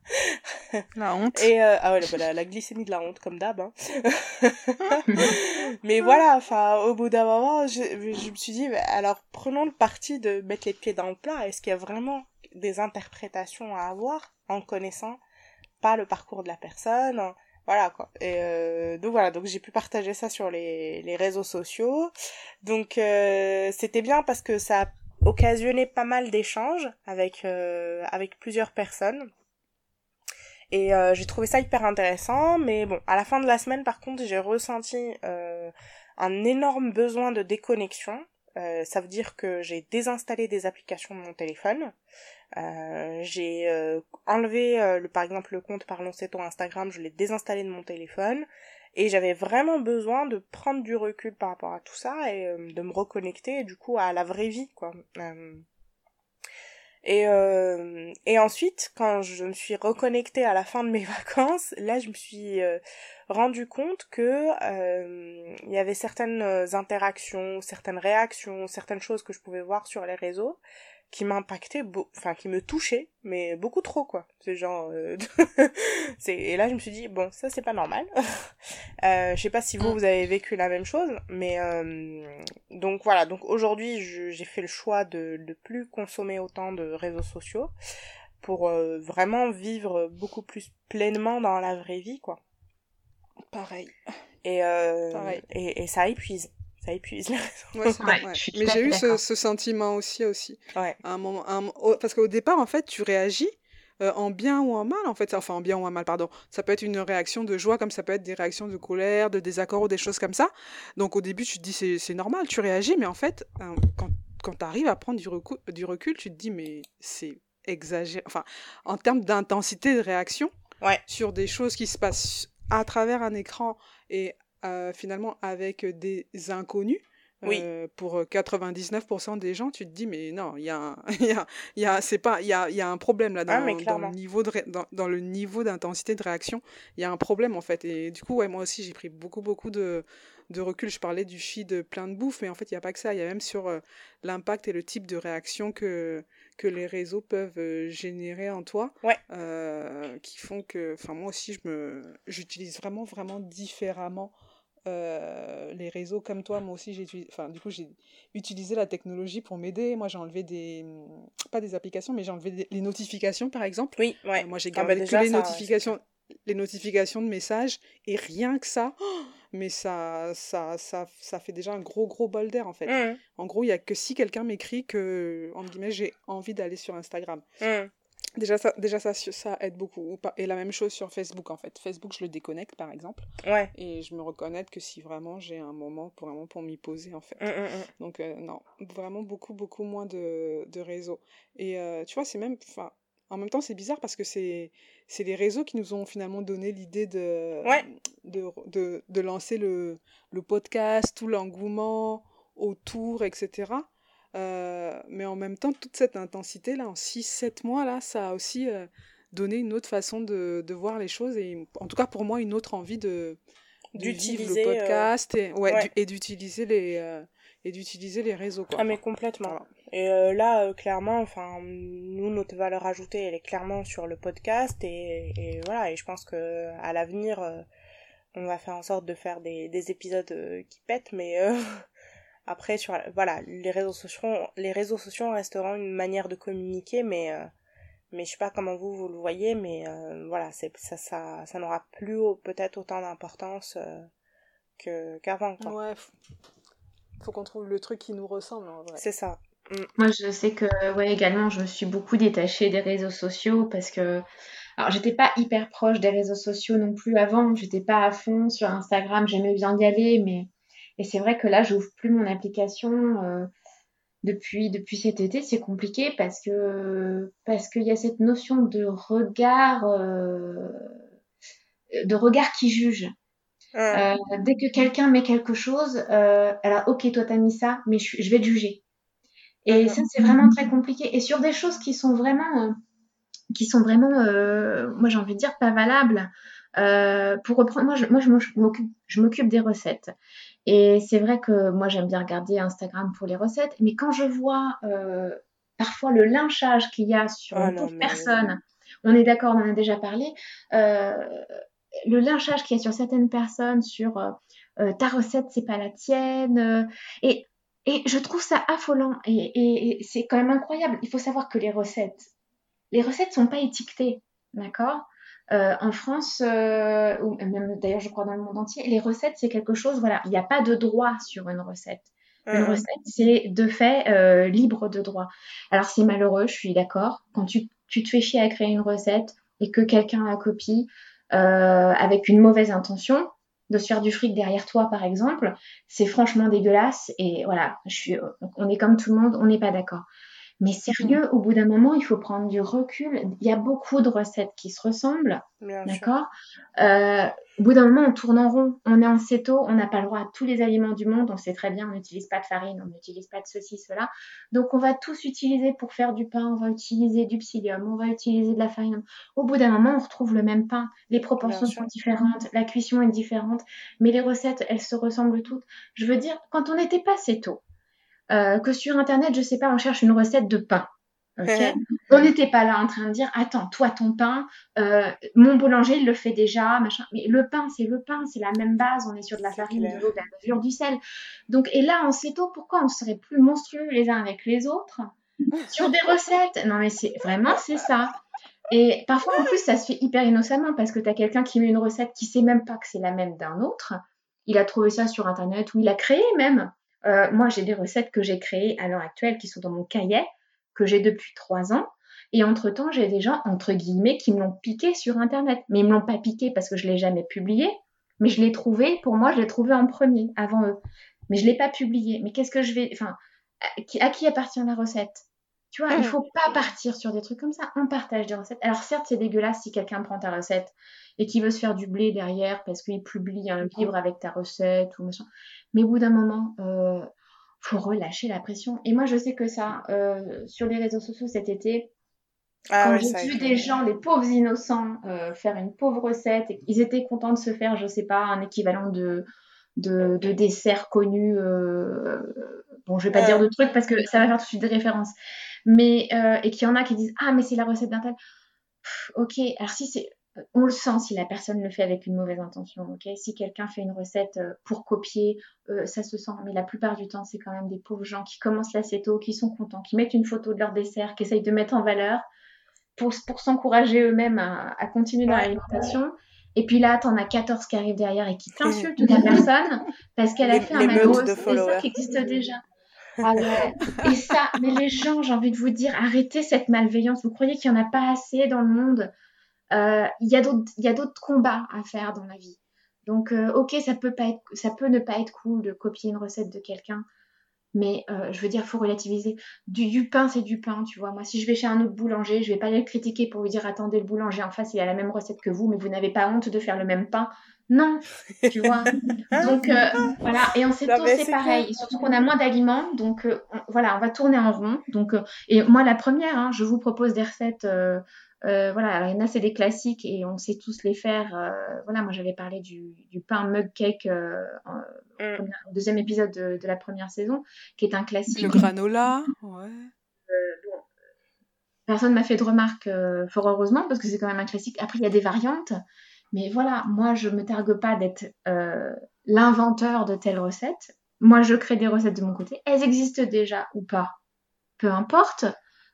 La honte. Et, euh, ah ouais, la glycémie de la honte, comme d'hab. Hein. Mais voilà, enfin, au bout d'un moment, je, je me suis dit, bah, alors, prenons le parti de mettre les pieds dans le plat. Est-ce qu'il y a vraiment des interprétations à avoir en connaissant pas le parcours de la personne voilà quoi. Et euh, donc voilà donc j'ai pu partager ça sur les, réseaux sociaux. Donc euh, c'était bien parce que ça a occasionné pas mal d'échanges avec euh, avec plusieurs personnes. Et j'ai trouvé ça hyper intéressant mais bon à la fin de la semaine par contre j'ai ressenti un énorme besoin de déconnexion. Ça veut dire que j'ai désinstallé des applications de mon téléphone. Euh, j'ai euh, enlevé, le, par exemple, le compte Parlons C'est Instagram, je l'ai désinstallé de mon téléphone. Et j'avais vraiment besoin de prendre du recul par rapport à tout ça et de me reconnecter, du coup, à la vraie vie, quoi. Et, euh, et ensuite, quand je me suis reconnectée à la fin de mes vacances, là, je me suis euh, rendu compte que euh, il y avait certaines interactions, certaines réactions, certaines choses que je pouvais voir sur les réseaux qui m'impactaient, enfin qui me touchaient, mais beaucoup trop quoi. C'est genre, euh... c'est et là je me suis dit bon ça c'est pas normal. euh, je sais pas si vous vous avez vécu la même chose, mais euh... donc voilà donc aujourd'hui j'ai fait le choix de ne plus consommer autant de réseaux sociaux pour euh, vraiment vivre beaucoup plus pleinement dans la vraie vie quoi. Pareil. Et, Pareil. et, et ça épuise ça épuise. Mais j'ai eu ce, sentiment aussi, aussi. Ouais. un moment, parce qu'au départ, en fait, tu réagis euh, en bien ou en mal, en fait. Enfin, en bien ou en mal, pardon. Ça peut être une réaction de joie, comme ça peut être des réactions de colère, de désaccord ou des choses comme ça. Donc, au début, tu te dis, c'est normal, tu réagis, mais en fait, hein, quand, quand tu arrives à prendre du, recul, du recul, tu te dis, mais c'est exagéré. Enfin, en termes d'intensité de réaction, sur des choses qui se passent à travers un écran et euh, finalement avec des inconnus, oui. Euh, pour 99% des gens, tu te dis, mais non, il y a, y a, y a, c'est pas, il y a, y a un problème là ah, dans, dans le niveau de, dans, dans le niveau d'intensité de réaction. Il y a un problème en fait. Et du coup, ouais, moi aussi, j'ai pris beaucoup, beaucoup de, de recul. Je parlais du feed plein de bouffe, mais en fait, il n'y a pas que ça. Il y a même sur euh, l'impact et le type de réaction que, que les réseaux peuvent euh, générer en toi. Ouais. qui font que, enfin, moi aussi, je me, j'utilise vraiment, vraiment différemment euh, les réseaux comme toi, moi aussi, j'ai enfin, du coup, j'ai utilisé la technologie pour m'aider. Moi, j'ai enlevé des, pas des applications, mais j'ai enlevé les notifications, par exemple. Oui, ouais. Euh, moi, j'ai ah bah gardé que les notifications, les notifications de messages, et rien que ça, mais ça, ça, ça, ça fait déjà un gros, gros bol d'air, en fait. Mmh. En gros, il y a que si quelqu'un m'écrit que, entre guillemets, j'ai envie d'aller sur Instagram. Mmh. Déjà, ça, déjà ça, ça aide beaucoup. Et la même chose sur Facebook, en fait. Facebook, je le déconnecte, par exemple. Ouais. Et je me reconnecte que si vraiment j'ai un moment pour, vraiment pour m'y poser, en fait. Mmh, mmh, mmh. Donc, euh, non, vraiment beaucoup, beaucoup moins de, de réseaux. Et euh, tu vois, c'est même... En même temps, c'est bizarre parce que c'est les réseaux qui nous ont finalement donné l'idée de, de, de, de, lancer le, le podcast, tout l'engouement autour, etc. Euh, mais en même temps, toute cette intensité-là, en 6-7 mois, là, ça a aussi euh, donné une autre façon de, de, voir les choses et en tout cas pour moi, une autre envie de, d'utiliser le euh, podcast et, ouais, et d'utiliser les, et d'utiliser les réseaux. Quoi. Ah mais complètement. Et là, clairement, enfin, nous, notre valeur ajoutée, elle est clairement sur le podcast et, et voilà, et je pense que à l'avenir, on va faire en sorte de faire des, des épisodes qui pètent, mais Après, sur, voilà, les réseaux sociaux, les réseaux sociaux resteront une manière de communiquer, mais, euh, mais je sais pas comment vous, vous le voyez, mais euh, voilà, c'est, ça, ça, ça n'aura plus peut-être autant d'importance euh, que, qu'avant, quoi. Ouais, faut, qu'on trouve le truc qui nous ressemble, C'est ça. Mm. Moi, je sais que, ouais, également, je me suis beaucoup détachée des réseaux sociaux parce que, alors, j'étais pas hyper proche des réseaux sociaux non plus avant, j'étais pas à fond sur Instagram, j'aimais bien y aller, mais et c'est vrai que là, j'ouvre plus mon application euh, depuis, depuis cet été. C'est compliqué parce que parce qu'il y a cette notion de regard, euh, de regard qui juge. Euh, dès que quelqu'un met quelque chose, alors ok, toi t'as mis ça, mais je, je vais te juger. Et ça, c'est vraiment très compliqué. Et sur des choses qui sont vraiment, qui sont vraiment, moi j'ai envie de dire, pas valables. pour reprendre, moi, je, moi, je m'occupe des recettes. Et c'est vrai que moi, j'aime bien regarder Instagram pour les recettes, mais quand je vois euh, parfois le lynchage qu'il y a sur oh une personne, on est d'accord, on en a déjà parlé, euh, le lynchage qu'il y a sur certaines personnes sur euh, ta recette, c'est pas la tienne, et, et je trouve ça affolant, et, et c'est quand même incroyable. Il faut savoir que les recettes, les recettes sont pas étiquetées, d'accord? Euh, en France, euh, ou même d'ailleurs je crois dans le monde entier, les recettes c'est quelque chose, voilà, il n'y a pas de droit sur une recette. Une mmh. recette c'est de fait euh, libre de droit. Alors c'est malheureux, je suis d'accord. Quand tu, tu, te fais chier à créer une recette et que quelqu'un la copie avec une mauvaise intention, de se faire du fric derrière toi par exemple, c'est franchement dégueulasse et voilà, je suis, on est comme tout le monde, on n'est pas d'accord. Mais sérieux, au bout d'un moment, il faut prendre du recul. Il y a beaucoup de recettes qui se ressemblent. D'accord? Euh, Au bout d'un moment, on tourne en rond. On est en céto, on n'a pas le droit à tous les aliments du monde. On sait très bien, on n'utilise pas de farine, on n'utilise pas de ceci, cela. Donc, on va tous utiliser pour faire du pain. On va utiliser du psyllium, on va utiliser de la farine. Au bout d'un moment, on retrouve le même pain. Les proportions sont différentes, la cuisson est différente. Mais les recettes, elles se ressemblent toutes. Je veux dire, quand on n'était pas céto, euh, que sur Internet, je sais pas, on cherche une recette de pain. on n'était pas là en train de dire attends toi ton pain euh, mon boulanger il le fait déjà machin. Mais le pain c'est le pain c'est la même base on est sur de la farine de l'eau de la mesure du sel. Donc et là en tôt pourquoi on serait plus monstrueux les uns avec les autres sur des recettes. Non mais c'est vraiment c'est ça. Et parfois en plus ça se fait hyper innocemment parce que tu as quelqu'un qui met une recette qui sait même pas que c'est la même d'un autre. Il a trouvé ça sur Internet ou il a créé même. Euh, moi, j'ai des recettes que j'ai créées à l'heure actuelle qui sont dans mon cahier, que j'ai depuis trois ans. Et entre-temps, j'ai des gens, entre guillemets, qui me l'ont piqué sur Internet. Mais ils me l'ont pas piqué parce que je l'ai jamais publié. Mais je l'ai trouvé, pour moi, je l'ai trouvé en premier, avant eux. Mais je l'ai pas publié. Mais qu'est-ce que je vais... Enfin, à qui appartient la recette? Tu vois, il mm. faut pas partir sur des trucs comme ça. On partage des recettes. Alors certes, c'est dégueulasse si quelqu'un prend ta recette et qui veut se faire du blé derrière parce qu'il publie un livre avec ta recette ou machin. Mais au bout d'un moment, euh, faut relâcher la pression. Et moi, je sais que ça, euh, sur les réseaux sociaux cet été, ah quand j'ai vu des gens, des pauvres innocents, euh, faire une pauvre recette, et ils étaient contents de se faire, je sais pas, un équivalent de, de, de dessert connu. Euh, bon, je vais pas dire de trucs parce que ça va faire tout de suite des références mais euh, et qu'il y en a qui disent ah mais c'est la recette d'un tel. ok, alors si c'est, on le sent si la personne le fait avec une mauvaise intention. Ok, si quelqu'un fait une recette euh, pour copier, euh, ça se sent. Mais la plupart du temps, c'est quand même des pauvres gens qui commencent l'acéto, qui sont contents, qui mettent une photo de leur dessert, qui essayent de mettre en valeur pour, pour s'encourager eux-mêmes à, à, continuer dans l'alimentation. Et puis là, t'en as 14 qui arrivent derrière et qui t'insultent la personne parce qu'elle a fait un macro. C'est ça qui existe déjà. Ah Et ça, mais les gens, j'ai envie de vous dire, arrêtez cette malveillance. Vous croyez qu'il n'y en a pas assez dans le monde? Euh, Il y a d'autres combats à faire dans la vie. Donc, euh, ok, ça peut, pas être, ça peut ne pas être cool de copier une recette de quelqu'un, mais euh, je veux dire, faut relativiser. Du, pain, c'est du pain, tu vois. Moi, si je vais chez un autre boulanger, je vais pas aller le critiquer pour lui dire, attendez, le boulanger en face, il a la même recette que vous, mais vous n'avez pas honte de faire le même pain. Non, tu vois. donc euh, voilà, et en septembre c'est pareil, surtout qu'on a moins d'aliments, donc euh, voilà, on va tourner en rond. Donc euh, et moi la première, hein, je vous propose des recettes. Voilà, il y en a c'est des classiques et on sait tous les faire. voilà, moi j'avais parlé du, pain mug cake mm. au deuxième épisode de, la première saison, qui est un classique. Le granola, ouais. Bon, personne m'a fait de remarques, fort heureusement, parce que c'est quand même un classique. Après, il y a des variantes. Mais voilà, moi, je me targue pas d'être euh, l'inventeur de telle recette. Moi, je crée des recettes de mon côté. Elles existent déjà ou pas. Peu importe.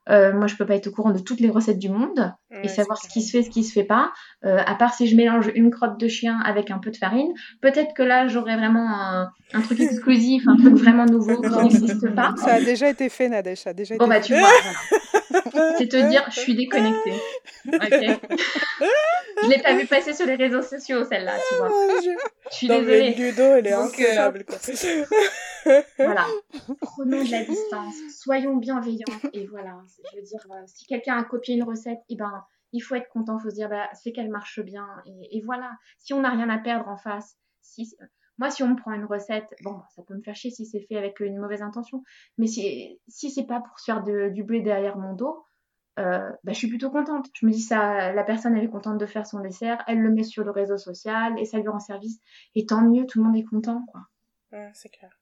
Euh, moi, je peux pas être au courant de toutes les recettes du monde et savoir ce qui se fait, ce qui se fait pas. Euh, à part si je mélange une crotte de chien avec un peu de farine, peut-être que là, j'aurais vraiment un, truc exclusif, un truc vraiment nouveau qui n'existe pas. Ça a déjà été fait, Nadège. Ça a déjà bon, été bah, tu vois. C'est te dire, je suis déconnectée. Ok. je l'ai pas vu passer sur les réseaux sociaux, celle-là, tu vois. Je suis désolée. Ludo, elle est Donc, incroyable, voilà. Prenons de la distance. Soyons bienveillants. Et voilà. Je veux dire, euh, si quelqu'un a copié une recette, eh ben, il faut être content. Il faut se dire, bah, c'est qu'elle marche bien. Et, voilà. Si on n'a rien à perdre en face, si, moi, si on me prend une recette, bon, ça peut me faire chier si c'est fait avec une mauvaise intention. Mais si, si c'est pas pour se faire du blé derrière mon dos, euh, bah, je suis plutôt contente. Je me dis ça, la personne elle est contente de faire son dessert, elle le met sur le réseau social et ça lui rend service. Et tant mieux, tout le monde est content, quoi. c'est clair.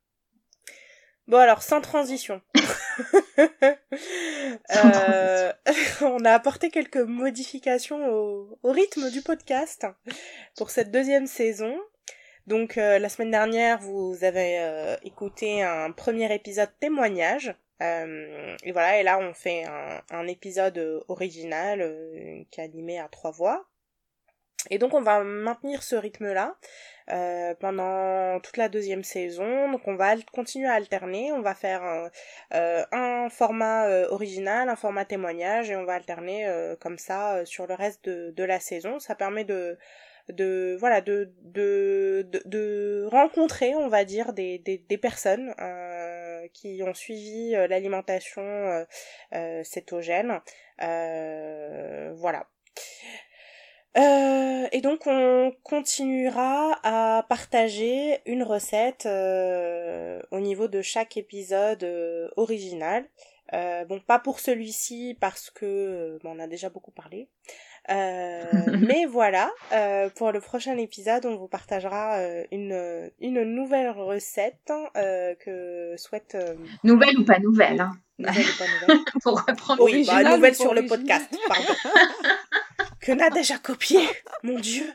Bon alors, sans transition. Euh, on a apporté quelques modifications au, rythme du podcast pour cette deuxième saison. Donc euh, la semaine dernière, vous avez euh, écouté un premier épisode témoignage. Euh, et voilà, et là on fait un, épisode original qui est animé à trois voix. Et donc on va maintenir ce rythme-là pendant toute la deuxième saison. Donc on va continuer à alterner. On va faire un, format original, un format témoignage, et on va alterner comme ça sur le reste de, de la saison. Ça permet de de voilà de de, de, rencontrer on va dire des, des, des personnes euh, qui ont suivi euh, l'alimentation euh, euh, cétogène voilà et donc on continuera à partager une recette au niveau de chaque épisode original. Bon pas pour celui-ci parce que bon, on a déjà beaucoup parlé. Euh, mais voilà, euh, pour le prochain épisode, on vous partagera euh, une, une nouvelle recette que souhaite... Nouvelle ou pas nouvelle, hein. Nouvelle ou pas nouvelle. Pour reprendre Oui, bah, nouvelle sur le podcast, pardon. que n'a déjà copié, mon Dieu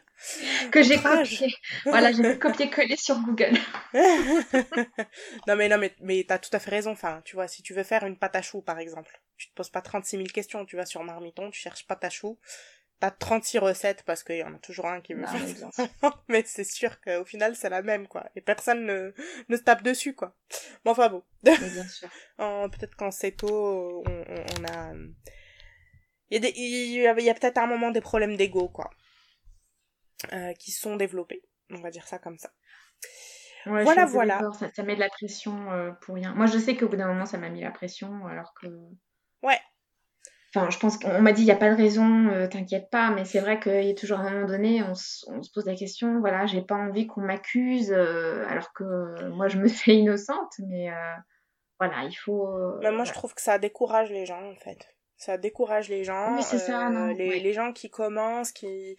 que j'ai copié. Voilà, j'ai copié-collé sur Google. non mais non mais mais t'as tout à fait raison. Enfin, tu vois, si tu veux faire une pâte à choux par exemple, tu te poses pas 36 000 questions. Tu vas sur Marmiton, tu cherches pâte à choux, t'as 36 recettes parce qu'il y en a toujours un qui veut faire mais c'est sûr qu'au final c'est la même quoi et personne ne, ne se tape dessus quoi bon enfin bon bien sûr peut-être qu'en tôt on, on, a il y a, des, il y a, a peut-être un moment des problèmes d'ego quoi euh, qui sont développés on va dire ça comme ça voilà, voilà. Ça, ça, met de la pression euh, pour rien. Moi, je sais qu'au bout d'un moment, ça m'a mis la pression, alors que. Ouais. Enfin, je pense qu'on m'a dit, il n'y a pas de raison, euh, t'inquiète pas, mais c'est vrai qu'il y a toujours un moment donné, on, on se pose la question, voilà, j'ai pas envie qu'on m'accuse, euh, alors que moi, je me fais innocente, mais voilà, il faut. Mais moi, je trouve que ça décourage les gens, en fait. Ça décourage les gens. Oui, c'est ça, non, les, les gens qui commencent, qui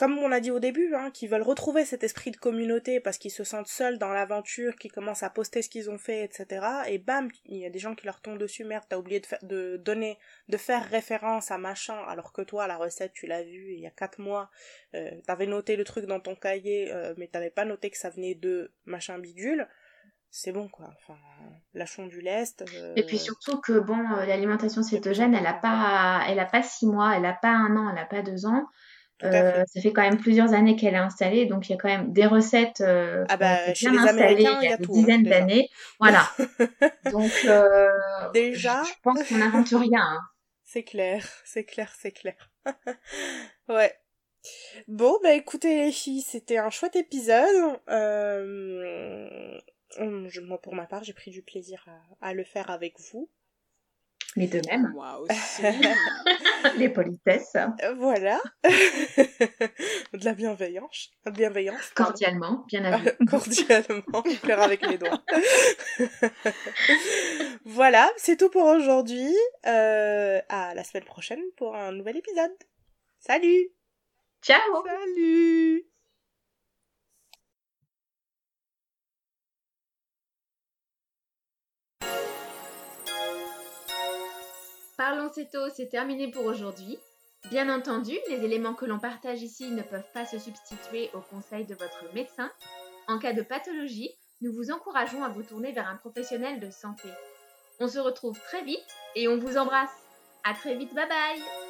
comme on l'a dit au début, hein, qui veulent retrouver cet esprit de communauté parce qu'ils se sentent seuls dans l'aventure, qui commencent à poster ce qu'ils ont fait, etc. Et bam, il y a des gens qui leur tombent dessus, merde, t'as oublié de, de donner, de faire référence à machin, alors que toi, la recette, tu l'as vue il y a quatre mois, euh, t'avais noté le truc dans ton cahier, euh, mais t'avais pas noté que ça venait de machin bidule c'est bon quoi. Enfin, lâchons du lest. Euh, Et puis surtout que bon, l'alimentation cétogène, elle a pas, elle a pas six mois, elle a pas un an, elle a pas deux ans. Euh, ça fait quand même plusieurs années qu'elle est installée, donc il y a quand même des recettes euh, ah bah, chez bien installées il y a, des hein, dizaines d'années. Voilà. donc euh, déjà, je pense qu'on n'invente rien. Hein. C'est clair, c'est clair, c'est clair. ouais. Bon, bah écoutez les filles, c'était un chouette épisode. Euh... Moi, pour ma part, j'ai pris du plaisir à, à le faire avec vous. Mais de même. Moi aussi. Les politesses. Voilà. de la bienveillance. Bienveillance. Cordialement, bien à Cordialement. Faire avec les doigts. voilà, c'est tout pour aujourd'hui. Euh, à la semaine prochaine pour un nouvel épisode. Salut Ciao Salut Parlons Céto, c'est terminé pour aujourd'hui. Bien entendu, les éléments que l'on partage ici ne peuvent pas se substituer aux conseils de votre médecin. En cas de pathologie, nous vous encourageons à vous tourner vers un professionnel de santé. On se retrouve très vite et on vous embrasse. À très vite, bye bye